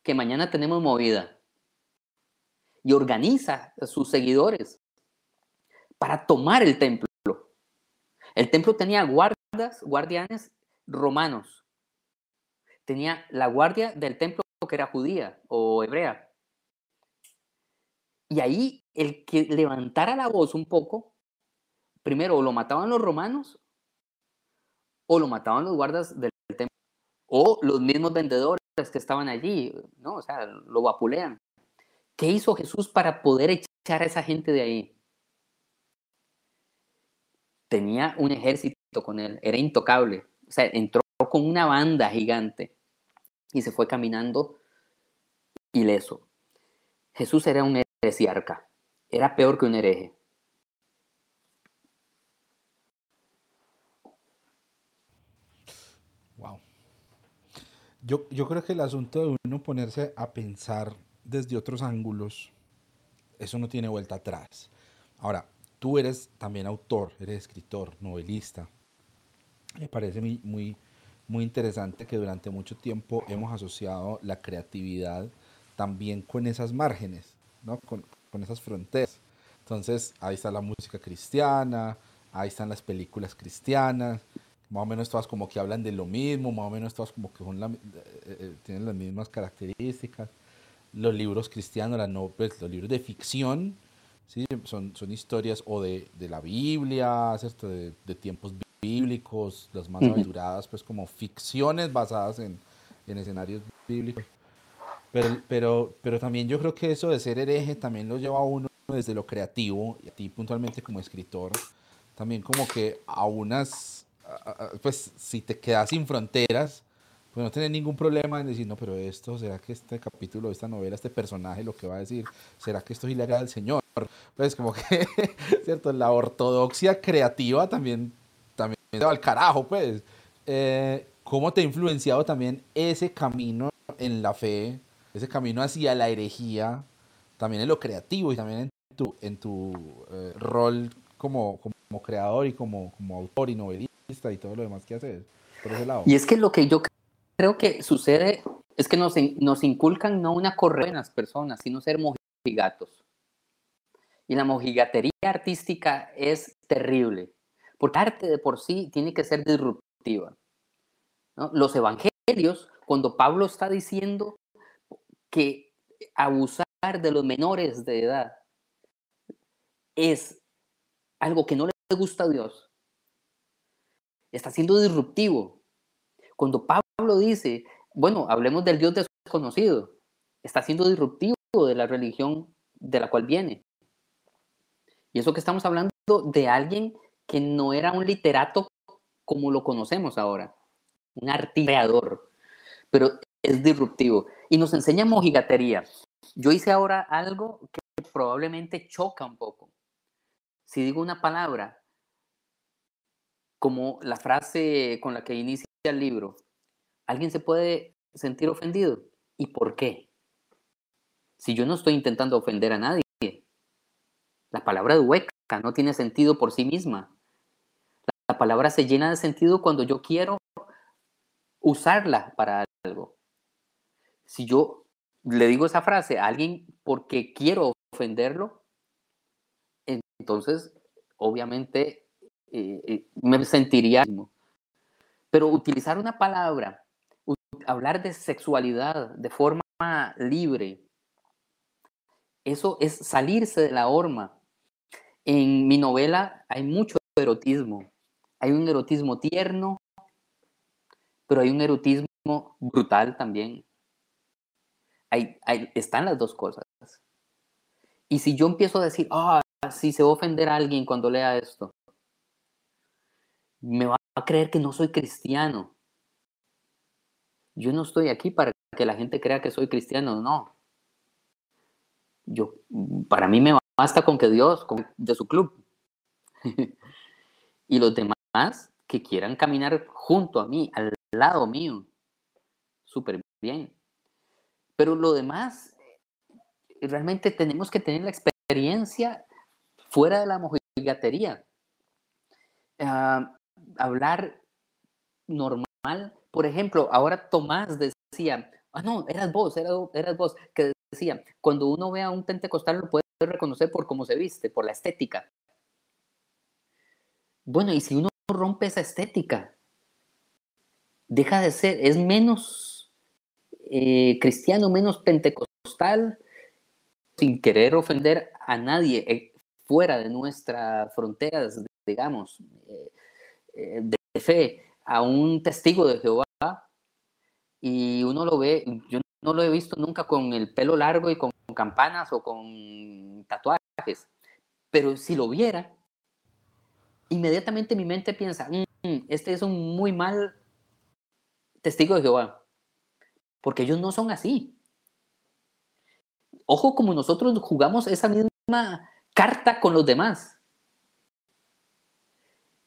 que mañana tenemos movida. Y organiza a sus seguidores para tomar el templo. El templo tenía guardas, guardianes romanos. Tenía la guardia del templo que era judía o hebrea. Y ahí el que levantara la voz un poco, primero o lo mataban los romanos o lo mataban los guardas del templo o los mismos vendedores que estaban allí, ¿no? O sea, lo vapulean. ¿Qué hizo Jesús para poder echar a esa gente de ahí? Tenía un ejército con él, era intocable. O sea, entró con una banda gigante y se fue caminando ileso. Jesús era un heresiarca, era peor que un hereje. Wow. Yo, yo creo que el asunto de uno ponerse a pensar desde otros ángulos, eso no tiene vuelta atrás. Ahora, tú eres también autor, eres escritor, novelista. Me parece muy, muy, muy interesante que durante mucho tiempo hemos asociado la creatividad también con esas márgenes, ¿no? con, con esas fronteras. Entonces, ahí está la música cristiana, ahí están las películas cristianas, más o menos todas como que hablan de lo mismo, más o menos todas como que son eh, eh, tienen las mismas características. Los libros cristianos, las pues, los libros de ficción, ¿sí? son, son historias o de, de la Biblia, ¿cierto? De, de, tiempos bíblicos, las más aventuradas, pues como ficciones basadas en, en escenarios bíblicos. Pero, pero, pero también yo creo que eso de ser hereje también lo lleva a uno desde lo creativo, y a ti puntualmente como escritor, también como que a unas, pues si te quedas sin fronteras, pues no tienes ningún problema en decir, no, pero esto, ¿será que este capítulo, esta novela, este personaje lo que va a decir, ¿será que esto sí le agrada al Señor? Pues como que, ¿cierto? La ortodoxia creativa también, también va al carajo, pues. Eh, ¿Cómo te ha influenciado también ese camino en la fe ese camino hacia la herejía, también en lo creativo y también en tu, en tu eh, rol como, como, creador y como, como autor y novelista y todo lo demás que haces. Y es que lo que yo creo que sucede es que nos, nos inculcan no una correa en las personas, sino ser mojigatos. Y la mojigatería artística es terrible, porque arte de por sí tiene que ser disruptiva. Los evangelios, cuando Pablo está diciendo que abusar de los menores de edad es algo que no le gusta a Dios, está siendo disruptivo. Cuando Pablo dice, bueno, hablemos del Dios desconocido, está siendo disruptivo de la religión de la cual viene. Y eso que estamos hablando de alguien que no era un literato como lo conocemos ahora, un artilleador, pero es disruptivo y nos enseña mojigatería. Yo hice ahora algo que probablemente choca un poco. Si digo una palabra, como la frase con la que inicia el libro, ¿alguien se puede sentir ofendido? ¿Y por qué? Si yo no estoy intentando ofender a nadie, la palabra hueca no tiene sentido por sí misma. La palabra se llena de sentido cuando yo quiero usarla para algo si yo le digo esa frase a alguien porque quiero ofenderlo, entonces obviamente eh, eh, me sentiría... Pero utilizar una palabra, hablar de sexualidad de forma libre, eso es salirse de la horma. En mi novela hay mucho erotismo. Hay un erotismo tierno, pero hay un erotismo brutal también están las dos cosas. Y si yo empiezo a decir, ah, si se va a ofender a alguien cuando lea esto, me va a creer que no soy cristiano. Yo no estoy aquí para que la gente crea que soy cristiano, no. Yo, para mí me basta con que Dios, de su club, y los demás que quieran caminar junto a mí, al lado mío, súper bien. Pero lo demás, realmente tenemos que tener la experiencia fuera de la mojigatería. Ah, hablar normal. Por ejemplo, ahora Tomás decía, ah, no, eras vos, eras, vos, que decía, cuando uno ve a un pentecostal lo puede reconocer por cómo se viste, por la estética. Bueno, y si uno rompe esa estética, deja de ser, es menos eh, cristiano, menos pentecostal, sin querer ofender a nadie eh, fuera de nuestras fronteras, digamos, eh, de fe, a un testigo de Jehová, y uno lo ve, yo no lo he visto nunca con el pelo largo y con campanas o con tatuajes, pero si lo viera, inmediatamente mi mente piensa, mm, este es un muy mal testigo de Jehová, porque ellos no son así. Ojo como nosotros jugamos esa misma carta con los demás.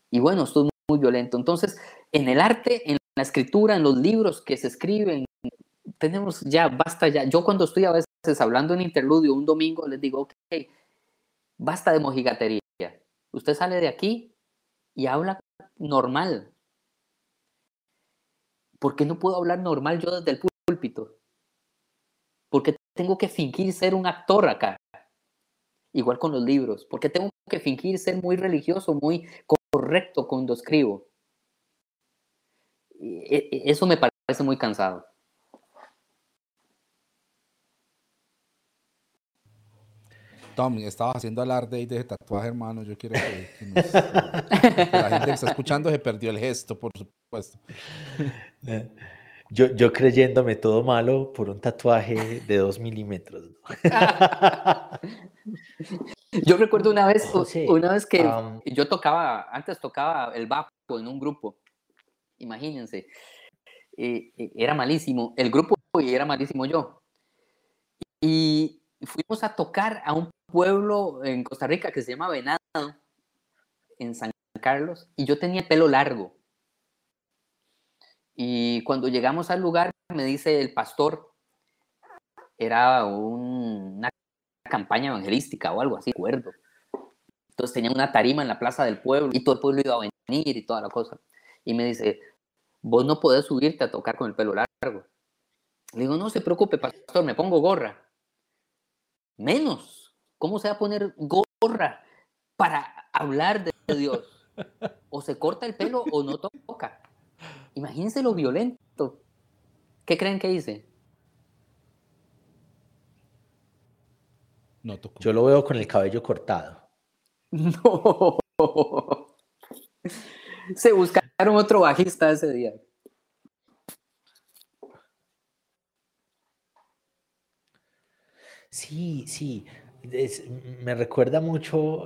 Y bueno, esto es muy violento. Entonces, en el arte, en la escritura, en los libros que se escriben, tenemos ya, basta ya. Yo cuando estoy a veces hablando en interludio un domingo, les digo, ok, basta de mojigatería. Usted sale de aquí y habla normal. ¿Por qué no puedo hablar normal yo desde el púlpito? Porque tengo que fingir ser un actor acá. Igual con los libros. Porque tengo que fingir ser muy religioso, muy correcto cuando escribo. E, e, eso me parece muy cansado. Tom, estabas haciendo alarde de ese tatuaje, hermano. Yo quiero que, la gente que está escuchando se perdió el gesto, por supuesto. Yo, yo creyéndome todo malo por un tatuaje de dos milímetros. yo recuerdo una vez, una vez que yo tocaba, antes tocaba el bajo en un grupo. Imagínense. Eh, eh, era malísimo el grupo y era malísimo yo. Y fuimos a tocar a un pueblo en Costa Rica que se llama Venado, en San Carlos, y yo tenía pelo largo. Y cuando llegamos al lugar, me dice el pastor, era una campaña evangelística o algo así, recuerdo. Entonces tenía una tarima en la plaza del pueblo y todo el pueblo iba a venir y toda la cosa. Y me dice, vos no podés subirte a tocar con el pelo largo. Le digo, no se preocupe, pastor, me pongo gorra. Menos. ¿Cómo se va a poner gorra para hablar de Dios? O se corta el pelo o no toca. Imagínense lo violento. ¿Qué creen que hice? No Yo lo veo con el cabello cortado. No. Se buscaron otro bajista ese día. Sí, sí. me recuerda mucho,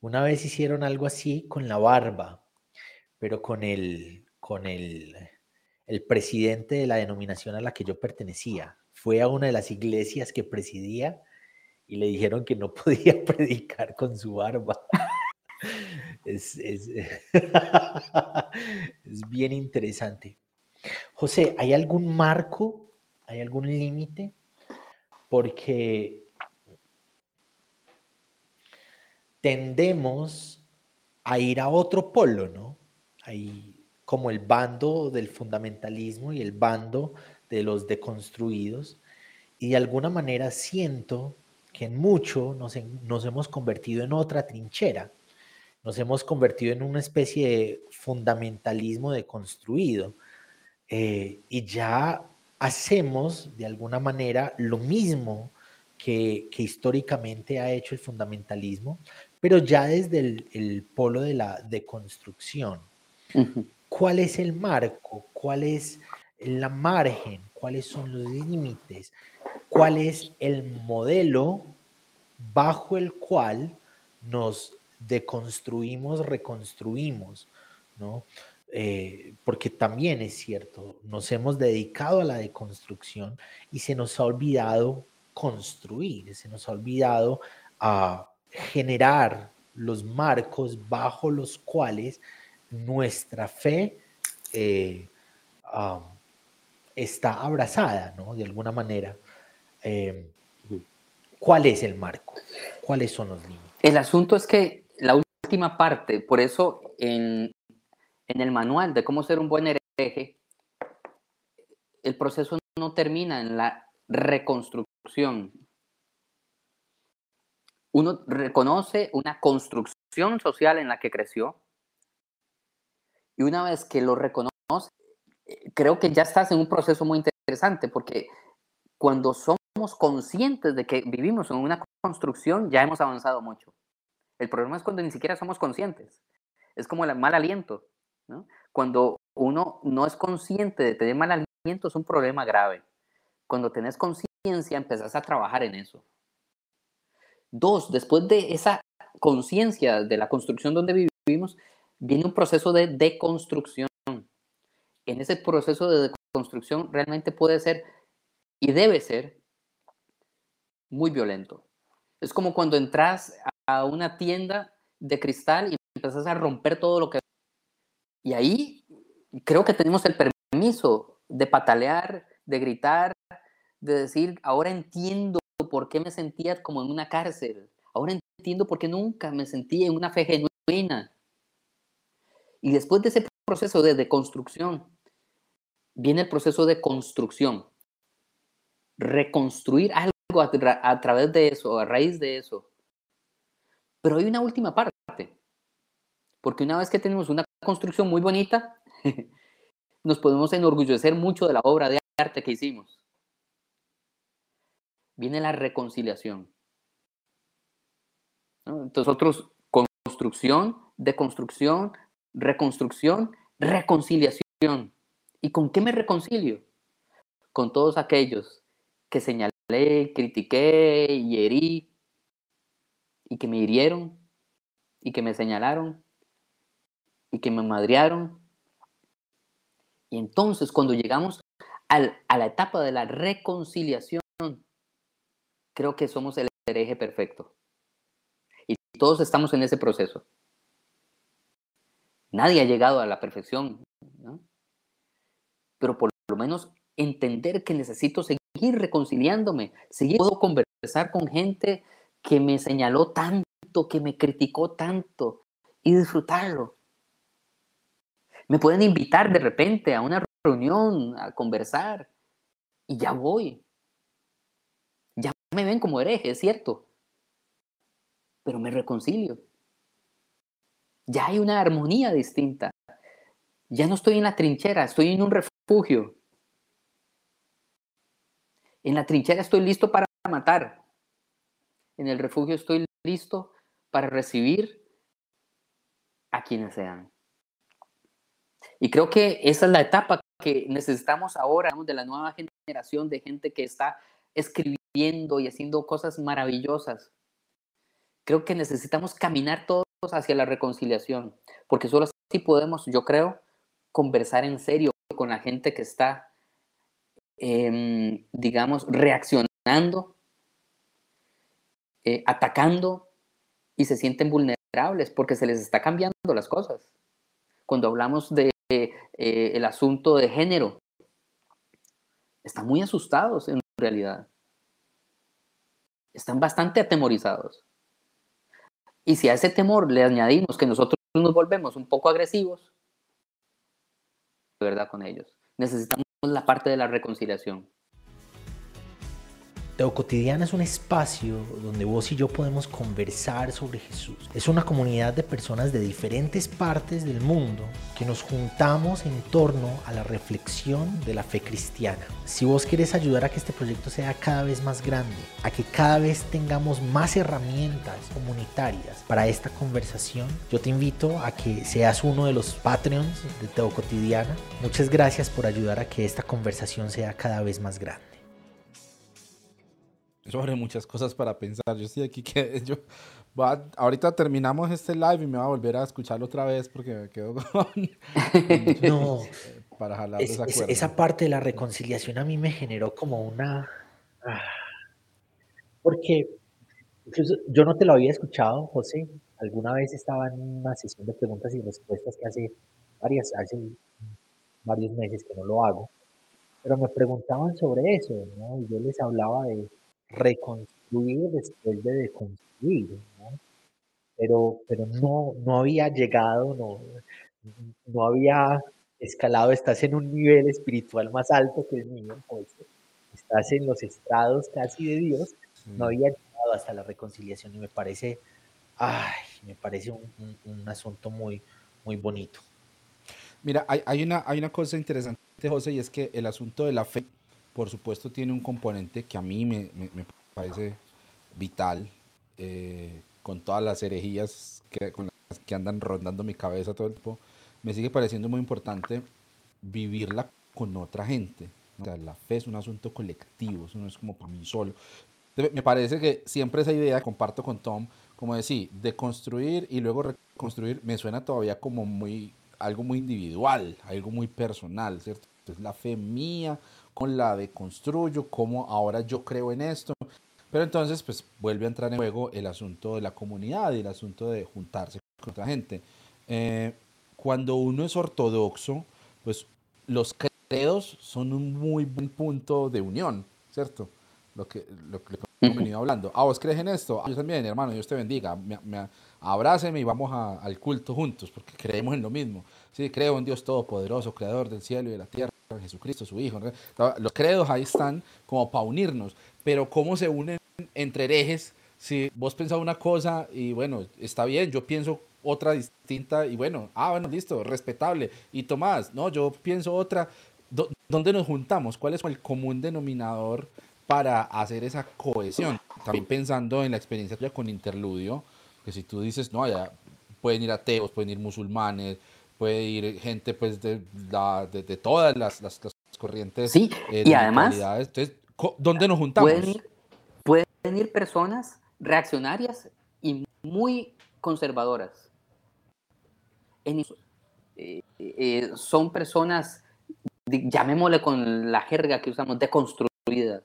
una vez hicieron algo así con la barba, pero con el, con el, el presidente de la denominación a la que yo pertenecía. Fue a una de las iglesias que presidía y le dijeron que no podía predicar con su barba. Es, es, es, bien interesante. José, ¿hay algún marco? ¿Hay algún límite? Porque tendemos a ir a otro polo, ¿no? Hay como el bando del fundamentalismo y el bando de los deconstruidos. Y de alguna manera siento que en mucho nos, nos hemos convertido en otra trinchera. Nos hemos convertido en una especie de fundamentalismo deconstruido. Eh, y ya hacemos de alguna manera lo mismo que, históricamente ha hecho el fundamentalismo, pero ya desde el, polo de la deconstrucción. ¿Cuál es el marco? ¿Cuál es la margen? ¿Cuáles son los límites? ¿Cuál es el modelo bajo el cual nos deconstruimos, reconstruimos? ¿no? eh, porque también es cierto, nos hemos dedicado a la deconstrucción y se nos ha olvidado construir, se nos ha olvidado a generar los marcos bajo los cuales nuestra fe eh, está abrazada, ¿no? De alguna manera. Eh, ¿Cuál es el marco? ¿Cuáles son los límites? El asunto es que la última parte, por eso en, en el manual de cómo ser un buen hereje, el proceso no termina en la reconstrucción. Uno reconoce una construcción social en la que creció y una vez que lo reconoce, creo que ya estás en un proceso muy interesante porque cuando somos conscientes de que vivimos en una construcción, ya hemos avanzado mucho. El problema es cuando ni siquiera somos conscientes. Es como el mal aliento. Cuando uno no es consciente de tener mal aliento es un problema grave. Cuando tenés conciencia empezás a trabajar en eso. Dos, después de esa conciencia de la construcción donde vivimos, viene un proceso de deconstrucción. En ese proceso de deconstrucción realmente puede ser y debe ser muy violento. Es como cuando entras a una tienda de cristal y empezás a romper todo lo que... Y ahí creo que tenemos el permiso de patalear, de gritar, de decir, ahora entiendo por qué me sentía como en una cárcel. Ahora entiendo por qué nunca me sentí en una fe genuina. Y después de ese proceso de deconstrucción, viene el proceso de construcción. Reconstruir algo a, través de eso, a raíz de eso. Pero hay una última parte. Porque una vez que tenemos una construcción muy bonita, nos podemos enorgullecer mucho de la obra de arte que hicimos. Viene la reconciliación. Entonces, nosotros, construcción, deconstrucción, reconstrucción, reconciliación. ¿Y con qué me reconcilio? Con todos aquellos que señalé, critiqué y herí, y que me hirieron, y que me señalaron, y que me madrearon. Y entonces cuando llegamos a la etapa de la reconciliación, creo que somos el hereje perfecto. Y todos estamos en ese proceso. Nadie ha llegado a la perfección, pero por lo menos entender que necesito seguir reconciliándome, seguir, puedo conversar con gente que me señaló tanto, que me criticó tanto y disfrutarlo. Me pueden invitar de repente a una reunión, a conversar, y ya voy. Ya me ven como hereje, es cierto, pero me reconcilio ya hay una armonía distinta. Ya no estoy en la trinchera, estoy en un refugio. En la trinchera estoy listo para matar. En el refugio estoy listo para recibir a quienes sean. Y creo que esa es la etapa que necesitamos ahora de la nueva generación de gente que está escribiendo y haciendo cosas maravillosas. Creo que necesitamos caminar todos hacia la reconciliación, porque solo así podemos, yo creo, conversar en serio con la gente que está, em, digamos, reaccionando, eh, atacando y se sienten vulnerables porque se les está cambiando las cosas. Cuando hablamos de eh, el asunto de género, están muy asustados en realidad. Están bastante atemorizados. Y si a ese temor le añadimos que nosotros nos volvemos un poco agresivos, de verdad con ellos. Necesitamos la parte de la reconciliación. Teo Cotidiana es un espacio donde vos y yo podemos conversar sobre Jesús. Es una comunidad de personas de diferentes partes del mundo que nos juntamos en torno a la reflexión de la fe cristiana. Si vos querés ayudar a que este proyecto sea cada vez más grande, a que cada vez tengamos más herramientas comunitarias para esta conversación, yo te invito a que seas uno de los Patreons de Teo Cotidiana. Muchas gracias por ayudar a que esta conversación sea cada vez más grande sobre muchas cosas para pensar. Yo estoy aquí que yo ahorita terminamos este live y me voy a volver a escucharlo otra vez porque me quedo con... no, para jalar esa, esa parte de la reconciliación a mí me generó como una... Ah, porque yo no te lo había escuchado, José. Alguna vez estaba en una sesión de preguntas y respuestas que hace varias, hace varios meses que no lo hago, pero me preguntaban sobre eso, ¿no? Y yo les hablaba de reconstruir después de deconstruir, ¿no? Pero, pero no, no había llegado, no, no había escalado, estás en un nivel espiritual más alto que el mío, pues, estás en los estrados casi de Dios, no había llegado hasta la reconciliación y me parece, ay, me parece un, un, asunto muy, muy bonito. Mira, hay, hay, una, hay una cosa interesante, José, y es que el asunto de la fe, por supuesto, tiene un componente que a mí me, parece vital, eh, con todas las herejías que, andan rondando mi cabeza todo el tiempo, me sigue pareciendo muy importante vivirla con otra gente. O sea, la fe es un asunto colectivo, eso no es como para mí solo. Me parece que siempre esa idea, comparto con Tom, como decir, de construir y luego reconstruir, me suena todavía como muy, algo muy individual, algo muy personal, ¿cierto? Es la fe mía, con la de construyo, como ahora yo creo en esto. Pero entonces, pues vuelve a entrar en juego el asunto de la comunidad y el asunto de juntarse con otra gente. Eh, cuando uno es ortodoxo, pues los credos son un muy buen punto de unión, ¿cierto? Lo que, lo que hemos venido hablando. Ah, vos crees en esto. Ah, yo también, hermano, Dios te bendiga. Me, me, abráceme y vamos al culto juntos, porque creemos en lo mismo. Sí, creo en Dios Todopoderoso, Creador del cielo y de la tierra, Jesucristo, su Hijo. Los credos ahí están como para unirnos, pero ¿cómo se unen entre herejes? Si vos pensás una cosa y bueno, está bien, yo pienso otra distinta y bueno, ah, bueno, listo, respetable. Y Tomás, no, yo pienso otra. ¿Dónde nos juntamos? ¿Cuál es el común denominador para hacer esa cohesión? También pensando en la experiencia tuya con Interludio, que si tú dices, no, ya pueden ir ateos, pueden ir musulmanes, puede ir gente pues de, de, todas las, las, corrientes. Sí, eh, y además... Entonces, ¿dónde nos juntamos? Pueden ir, pueden ir personas reaccionarias y muy conservadoras eh, eh, son personas, llamémosle con la jerga que usamos, deconstruidas.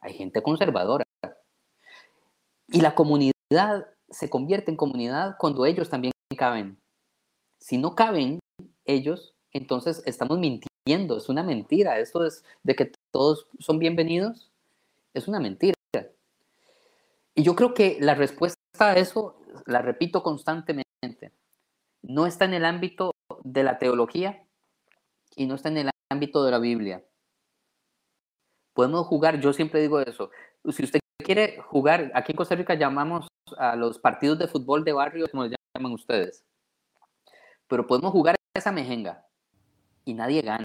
Hay gente conservadora. Y la comunidad se convierte en comunidad cuando ellos también caben. Si no caben ellos, entonces estamos mintiendo, es una mentira. Esto es de que todos son bienvenidos, es una mentira. Y yo creo que la respuesta a eso, la repito constantemente, no está en el ámbito de la teología y no está en el ámbito de la Biblia. Podemos jugar, yo siempre digo eso, si usted quiere jugar, aquí en Costa Rica llamamos a los partidos de fútbol de barrio, como les llaman ustedes, pero podemos jugar esa mejenga y nadie gana.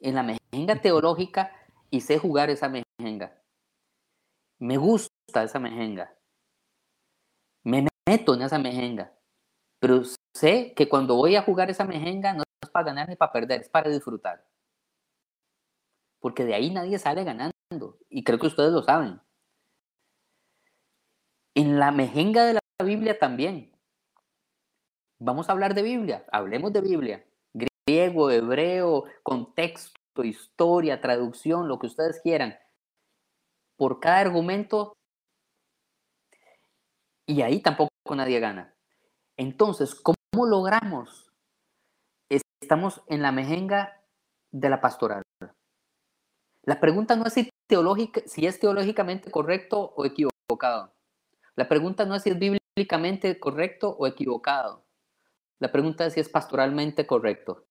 En la mejenga teológica y sé jugar esa mejenga. Me gusta esa mejenga. Me meto en esa mejenga. Pero sé que cuando voy a jugar esa mejenga no es para ganar ni para perder, es para disfrutar. Porque de ahí nadie sale ganando. Y creo que ustedes lo saben. En la mejenga de la Biblia también. Vamos a hablar de Biblia. Hablemos de Biblia. Griego, hebreo, contexto, historia, traducción, lo que ustedes quieran. Por cada argumento. Y ahí tampoco nadie gana. Entonces, ¿cómo logramos? Estamos en la mejenga de la pastoral. La pregunta no es si, si es teológicamente correcto o equivocado. La pregunta no es si es bíblicamente correcto o equivocado. La pregunta es si es pastoralmente correcto.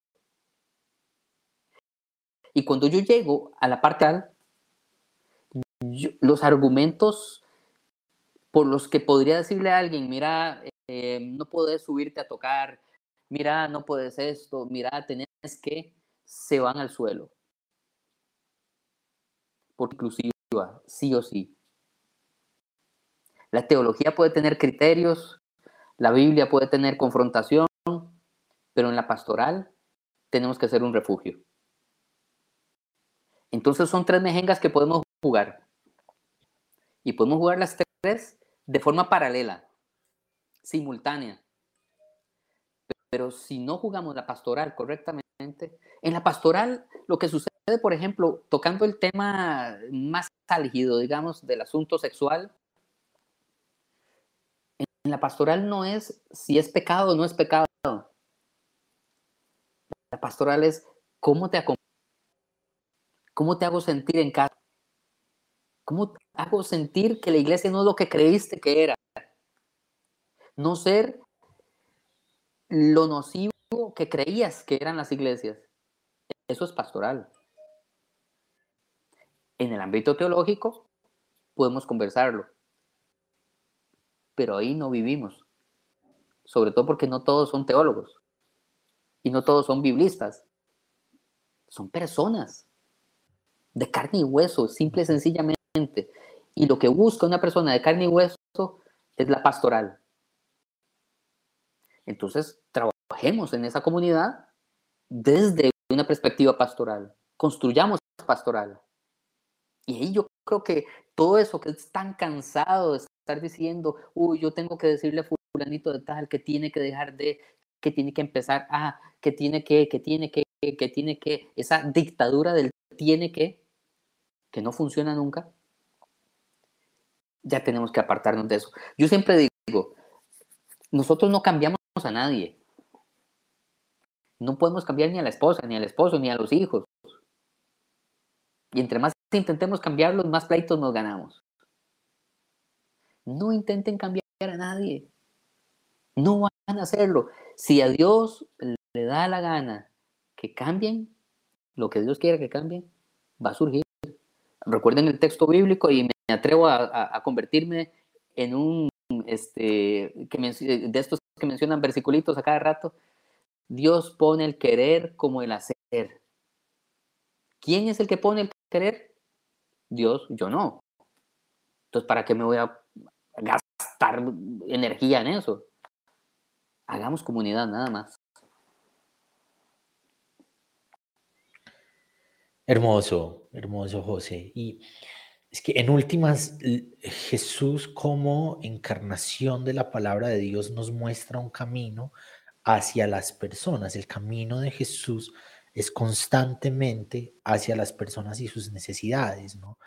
Y cuando yo llego a la parte los argumentos por los que podría decirle a alguien, mira, eh, no puedes subirte a tocar, mira, no puedes esto, mira, tenés que, se van al suelo. Por inclusiva, sí o sí. La teología puede tener criterios, la Biblia puede tener confrontación, pero en la pastoral tenemos que ser un refugio. Entonces son tres mejengas que podemos jugar. Y podemos jugar las tres de forma paralela, simultánea. Pero si no jugamos la pastoral correctamente, en la pastoral lo que sucede, por ejemplo, tocando el tema más álgido, digamos, del asunto sexual, en la pastoral no es si es pecado o no es pecado. La pastoral es cómo te cómo te hago sentir en casa, cómo te hago sentir que la iglesia no es lo que creíste que era. No ser lo nocivo que creías que eran las iglesias. Eso es pastoral. En el ámbito teológico podemos conversarlo, pero ahí no vivimos, sobre todo porque no todos son teólogos y no todos son biblistas, son personas de carne y hueso, simple y sencillamente. Y lo que busca una persona de carne y hueso es la pastoral. Entonces, trabajemos en esa comunidad desde una perspectiva pastoral, construyamos pastoral. Y ahí yo creo que todo eso que es tan cansado de estar diciendo, uy, yo tengo que decirle a fulanito de tal que tiene que dejar de, que tiene que empezar a, que tiene que, que tiene que, que tiene que, esa dictadura del tiene que, que no funciona nunca, ya tenemos que apartarnos de eso. Yo siempre digo, nosotros no cambiamos a nadie. No podemos cambiar ni a la esposa, ni al esposo, ni a los hijos. Y entre más intentemos cambiarlos, más pleitos nos ganamos. No intenten cambiar a nadie. No van a hacerlo. Si a Dios le da la gana que cambien, lo que Dios quiera que cambien, va a surgir. Recuerden el texto bíblico y me atrevo a, convertirme en un, este, que de estos que mencionan versiculitos a cada rato. Dios pone el querer como el hacer. ¿Quién es el que pone el querer? Dios, yo no. Entonces, ¿para qué me voy a gastar energía en eso? Hagamos comunidad nada más. Hermoso, hermoso José. Y es que en últimas, Jesús como encarnación de la palabra de Dios nos muestra un camino hacia las personas. El camino de Jesús es constantemente hacia las personas y sus necesidades, ¿no?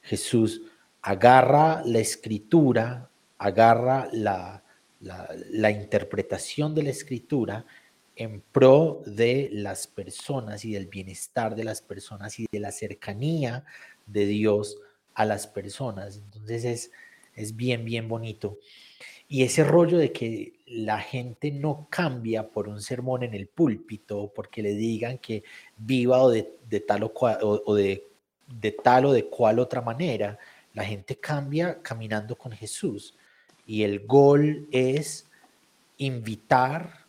Jesús agarra la escritura, agarra la, la, interpretación de la escritura en pro de las personas y del bienestar de las personas y de la cercanía de Dios a las personas. Entonces es, es bien, bien bonito. Y ese rollo de que la gente no cambia por un sermón en el púlpito, porque le digan que viva o de, tal o, cual, o, de, de tal o de cual otra manera, la gente cambia caminando con Jesús. Y el gol es invitar,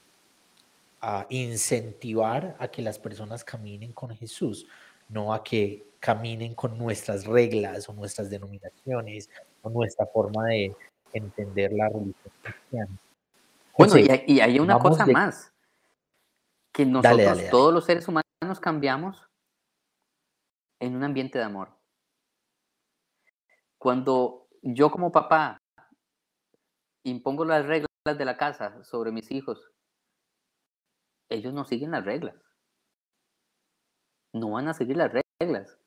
a incentivar a que las personas caminen con Jesús, no a que caminen con nuestras reglas o nuestras denominaciones o nuestra forma de, entender la religión cristiana. Bueno, y, hay una cosa más, que nosotros, todos los seres humanos, cambiamos en un ambiente de amor. Cuando yo como papá impongo las reglas de la casa sobre mis hijos, ellos no siguen las reglas. No van a seguir las reglas.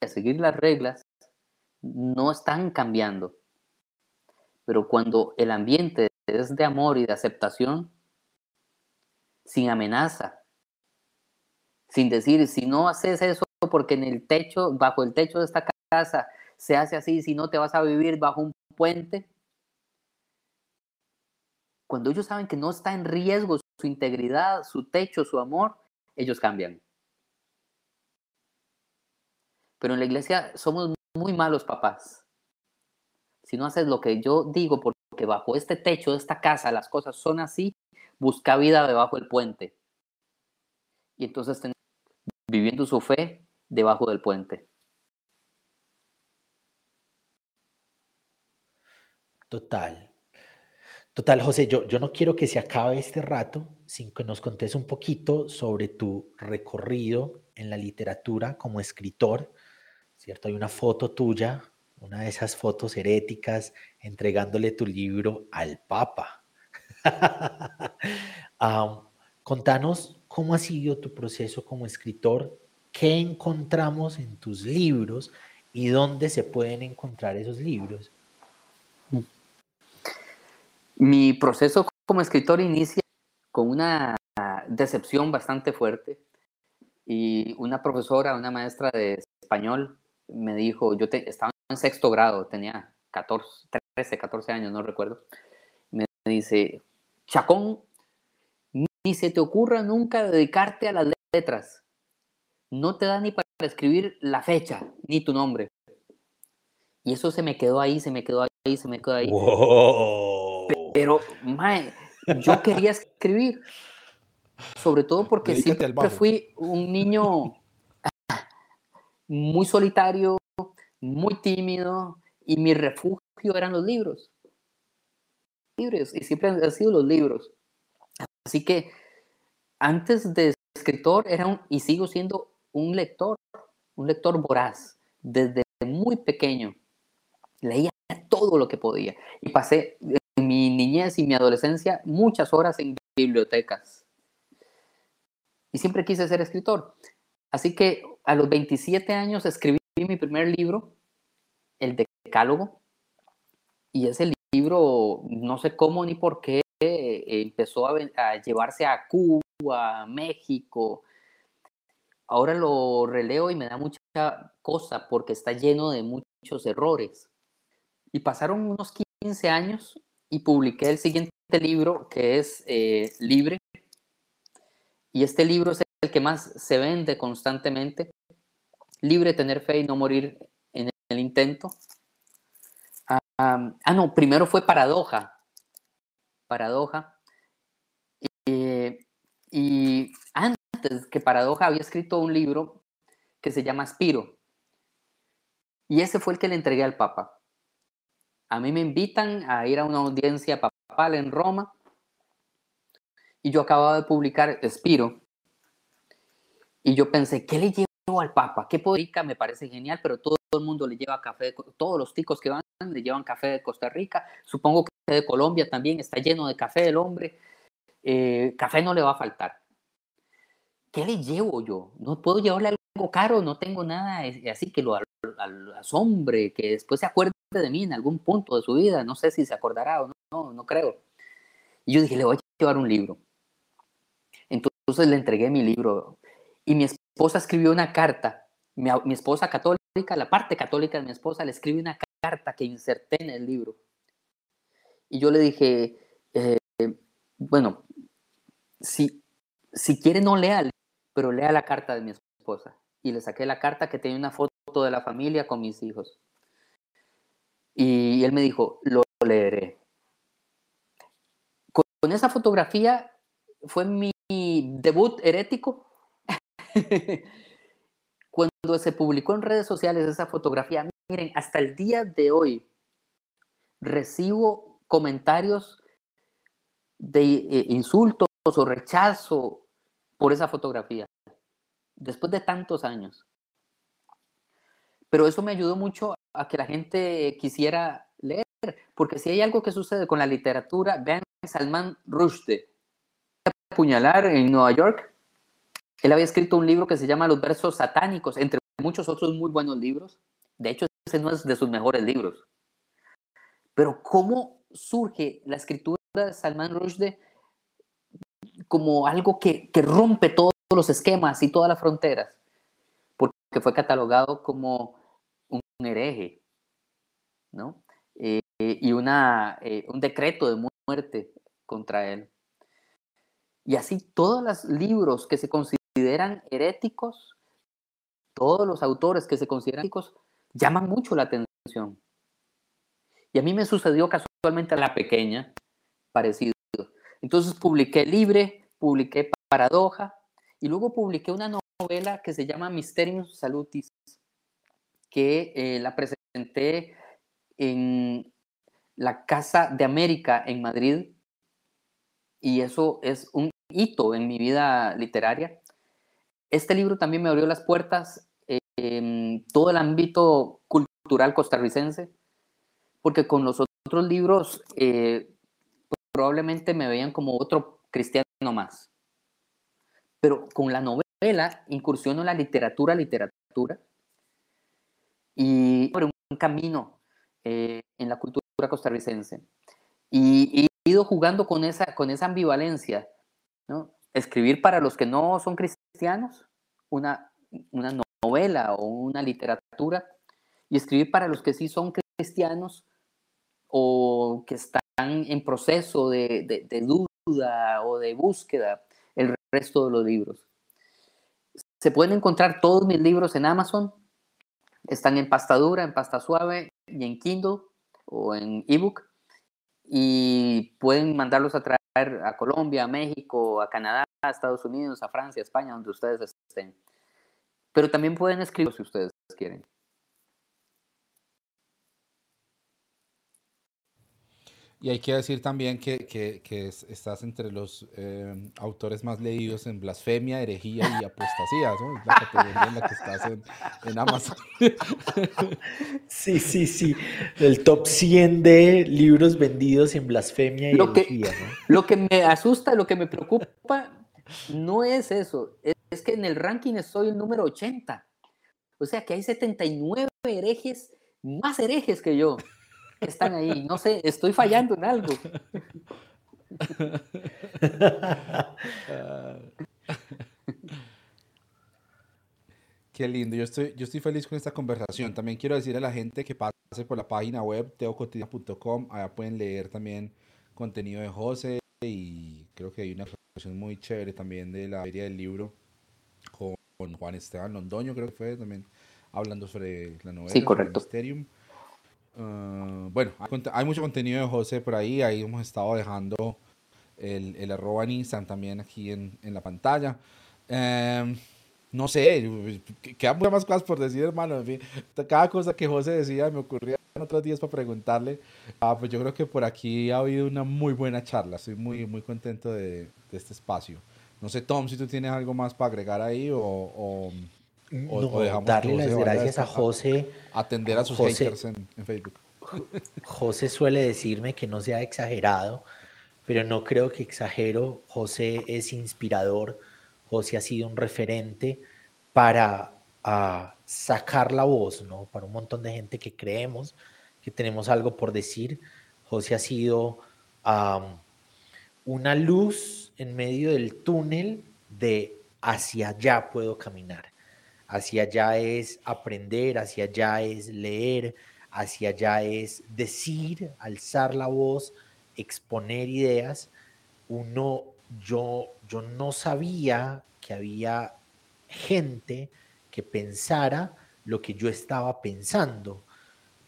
A seguir las reglas no están cambiando. Pero cuando el ambiente es de amor y de aceptación, sin amenaza, sin decir, si no haces eso porque en el techo, bajo el techo de esta casa se hace así, si no te vas a vivir bajo un puente. Cuando ellos saben que no está en riesgo su integridad, su techo, su amor, ellos cambian. Pero en la iglesia somos muy malos papás si no haces lo que yo digo, porque bajo este techo esta casa las cosas son así, busca vida debajo del puente. Y entonces viviendo su fe debajo del puente. Total. Total, José, yo, yo no quiero que se acabe este rato sin que nos contes un poquito sobre tu recorrido en la literatura como escritor, ¿cierto? Hay una foto tuya una de esas fotos heréticas entregándole tu libro al Papa. contanos cómo ha sido tu proceso como escritor, qué encontramos en tus libros y dónde se pueden encontrar esos libros. Mi proceso como escritor inicia con una decepción bastante fuerte y una profesora, una maestra de español me dijo, yo estaba en sexto grado, tenía 14, 13, 14 años, no recuerdo, me dice, Chacón, ni se te ocurra nunca dedicarte a las letras, no te da ni para escribir la fecha, ni tu nombre. Y eso se me quedó ahí, se me quedó ahí, se me quedó ahí. Pero, mae, yo quería escribir. Sobre todo porque siempre fui un niño muy solitario, muy tímido, y mi refugio eran los libros. Libros, y siempre han sido los libros. Así que antes de escritor era un, y sigo siendo un lector, un lector voraz, desde muy pequeño. Leía todo lo que podía y pasé mi niñez y mi adolescencia muchas horas en bibliotecas. Y siempre quise ser escritor. Así que a los 27 años escribí mi primer libro, El Decálogo, y ese libro, no sé cómo ni por qué, empezó a, a llevarse a Cuba, a México. Ahora lo releo y me da mucha cosa porque está lleno de muchos errores. Y pasaron unos 15 años y publiqué el siguiente libro que es eh, Libre. Y este libro es el que más se vende constantemente. Libre, tener fe y no morir en el intento. ah, no, primero fue Paradoja. Paradoja. y antes que Paradoja había escrito un libro que se llama Aspiro. Y ese fue el que le entregué al Papa. A mí me invitan a ir a una audiencia papal en Roma y yo acababa de publicar Espiro y yo pensé, ¿qué le llevo al Papa? ¿Qué rica Me parece genial, pero todo el mundo le lleva café, todos los ticos que van le llevan café de Costa Rica, supongo que de Colombia también está lleno de café el hombre, eh, café no le va a faltar. ¿Qué le llevo yo? No puedo llevarle algo caro, no tengo nada así que lo asombre, que después se acuerde de mí en algún punto de su vida, no sé si se acordará o no, no, creo. Y yo dije, le voy a llevar un libro. Entonces le entregué mi libro y mi esposa escribió una carta, mi, esposa católica, la parte católica de mi esposa le escribió una carta que inserté en el libro. Y yo le dije, eh, bueno, si, si quiere no lea, pero lea la carta de mi esposa. Y le saqué la carta que tenía una foto de la familia con mis hijos. Y él me dijo, lo leeré. Con esa fotografía fue mi debut herético. Cuando se publicó en redes sociales esa fotografía, miren, hasta el día de hoy recibo comentarios de eh, insultos o rechazo por esa fotografía, después de tantos años. Pero eso me ayudó mucho a que la gente quisiera leer, porque si hay algo que sucede con la literatura, vean Salman Rushdie, apuñalar en Nueva York. Él había escrito un libro que se llama Los versos satánicos, entre muchos otros muy buenos libros. De hecho, ese no es de sus mejores libros. Pero ¿cómo surge la escritura de Salman Rushdie como algo que, que rompe todos los esquemas y todas las fronteras? Porque fue catalogado como un hereje, ¿no? Eh, y una, eh, un decreto de muerte contra él. Y así todos los libros que se consideran heréticos, todos los autores que se consideran heréticos, llaman mucho la atención. Y a mí me sucedió casualmente a la pequeña, parecido. Entonces publiqué Libre, publiqué Paradoja, y luego publiqué una novela que se llama Mysterium Salutis, que eh, la presenté en la Casa de América en Madrid y eso es un hito en mi vida literaria. Este libro también me abrió las puertas en todo el ámbito cultural costarricense, porque con los otros libros eh, probablemente me veían como otro cristiano más. Pero con la novela incursiono en la literatura, literatura, y por un camino eh, en la cultura costarricense. Y, he ido jugando con esa, con esa ambivalencia, ¿no? Escribir para los que no son cristianos, una, una novela o una literatura, y escribir para los que sí son cristianos o que están en proceso de, de, duda o de búsqueda el resto de los libros. Se pueden encontrar todos mis libros en Amazon. Están en pasta dura, en pasta suave y en Kindle o en ebook. Y pueden mandarlos a traer a Colombia, a México, a Canadá, a Estados Unidos, a Francia, a España, donde ustedes estén. Pero también pueden escribir si ustedes quieren. Y hay que decir también que, que, que estás entre los eh, autores más leídos en blasfemia, herejía y apostasía, ¿no? Es la categoría en la que estás en, en, Amazon. Sí, sí, sí. El top 100 de libros vendidos en blasfemia y lo herejía, que, ¿no? Lo que me asusta, lo que me preocupa, no es eso. Es que en el ranking soy el número 80. O sea que hay 79 herejes, más herejes que yo están ahí. No sé, estoy fallando en algo. Qué lindo, yo estoy, yo estoy feliz con esta conversación. También quiero decir a la gente que pase por la página web teocotidiana.com, allá pueden leer también contenido de José y creo que hay una presentación muy chévere también de la feria del libro con Juan Esteban Londoño, creo que fue también hablando sobre la novela. Sí, correcto. Mysterium. Uh, bueno, hay, mucho contenido de José por ahí. Ahí hemos estado dejando el, el arroba en Instagram también aquí en, en la pantalla. Um, no sé, quedan muchas más cosas por decir, hermano. En fin, cada cosa que José decía me ocurría en otros días para preguntarle. Ah, pues yo creo que por aquí ha habido una muy buena charla. Estoy muy, muy contento de, de este espacio. No sé, Tom, si tú tienes algo más para agregar ahí o, o o, no, o darle las gracias a José. atender a sus José, haters en, en, Facebook. José suele decirme que no sea exagerado, pero no creo que exagero. José es inspirador. José ha sido un referente para sacar la voz, ¿no? Para un montón de gente que creemos que tenemos algo por decir. José ha sido um, una luz en medio del túnel de hacia allá puedo caminar hacia allá es aprender, hacia allá es leer, hacia allá es decir, alzar la voz, exponer ideas. Uno, yo, yo no sabía que había gente que pensara lo que yo estaba pensando.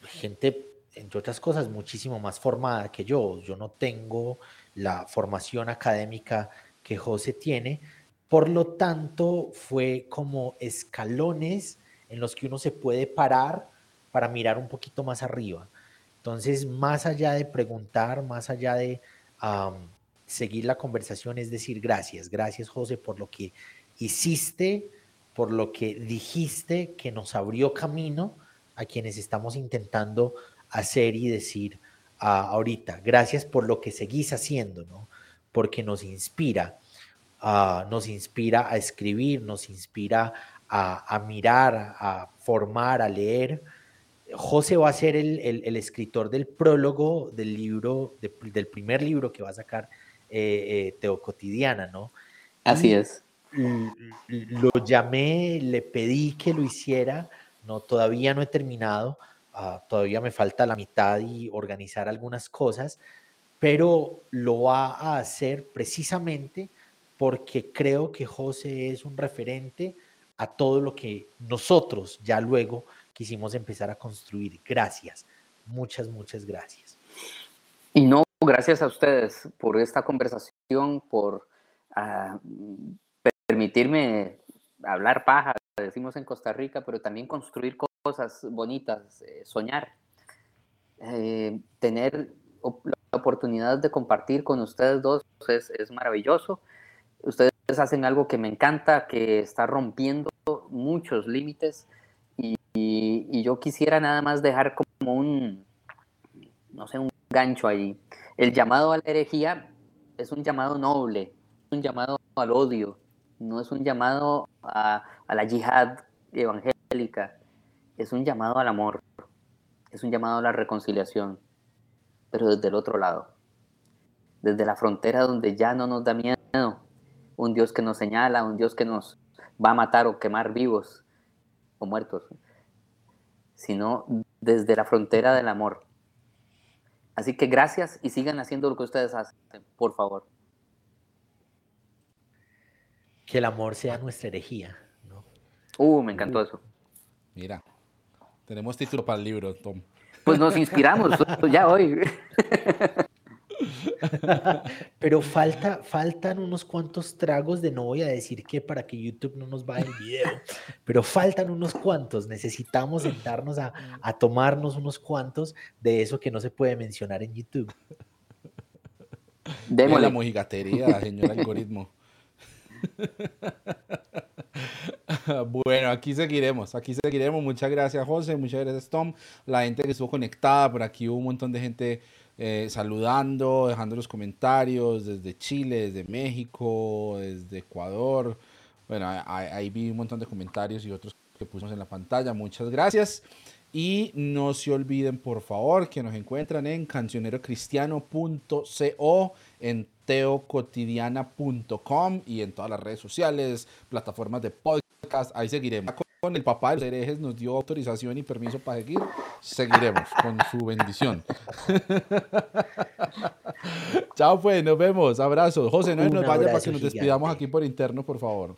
Gente, entre otras cosas, muchísimo más formada que yo. Yo no tengo la formación académica que José tiene, por lo tanto, fue como escalones en los que uno se puede parar para mirar un poquito más arriba. Entonces, más allá de preguntar, más allá de seguir la conversación, es decir, gracias, gracias José por lo que hiciste, por lo que dijiste, que nos abrió camino a quienes estamos intentando hacer y decir uh, ahorita. Gracias por lo que seguís haciendo, ¿no? Porque nos inspira nos inspira a escribir, nos inspira a, mirar, a formar, a leer. José va a ser el, escritor del prólogo del libro, del primer libro que va a sacar eh, eh, Teo Cotidiana, ¿no? Así es. Lo llamé, le pedí que lo hiciera, no, todavía no he terminado, ah, todavía me falta la mitad y organizar algunas cosas, pero lo va a hacer precisamente porque creo que José es un referente a todo lo que nosotros ya luego quisimos empezar a construir. Gracias, muchas, muchas gracias. Y no, gracias a ustedes por esta conversación, por uh, permitirme hablar paja, decimos en Costa Rica, pero también construir cosas bonitas, eh, soñar, eh, tener la oportunidad de compartir con ustedes dos es, es maravilloso. Ustedes hacen algo que me encanta, que está rompiendo muchos límites Y, yo quisiera nada más dejar como un, no sé, un gancho ahí. El llamado a la herejía es un llamado noble, un llamado al odio, no es un llamado a, a la yihad evangélica, es un llamado al amor, es un llamado a la reconciliación, pero desde el otro lado, desde la frontera donde ya no nos da miedo, un Dios que nos señala, un Dios que nos va a matar o quemar vivos o muertos, sino desde la frontera del amor. Así que gracias y sigan haciendo lo que ustedes hacen, por favor. Que el amor sea nuestra herejía. ¿no? Uh, me encantó eso. Mira, tenemos título para el libro, Tom. Pues nos inspiramos ya hoy. Pero falta, faltan unos cuantos tragos de no voy a decir que para que YouTube no nos vaya el video, pero faltan unos cuantos. Necesitamos sentarnos a, a tomarnos unos cuantos de eso que no se puede mencionar en YouTube. Démosle. la mojigatería, señor algoritmo. bueno, aquí seguiremos, aquí seguiremos. Muchas gracias, José. Muchas gracias, Tom. La gente que estuvo conectada, por aquí hubo un montón de gente eh, saludando, dejando los comentarios desde Chile, desde México, desde Ecuador. Bueno, ahí, vi un montón de comentarios y otros que pusimos en la pantalla. Muchas gracias. Y no se olviden, por favor, que nos encuentran en cancionerocristiano.co, en teocotidiana.com y en todas las redes sociales, plataformas de podcast. Ahí seguiremos con el papá de los herejes nos dio autorización y permiso para seguir, seguiremos con su bendición. Chao pues, nos vemos, abrazos. José, no nos vaya para que nos despidamos aquí por interno, por favor.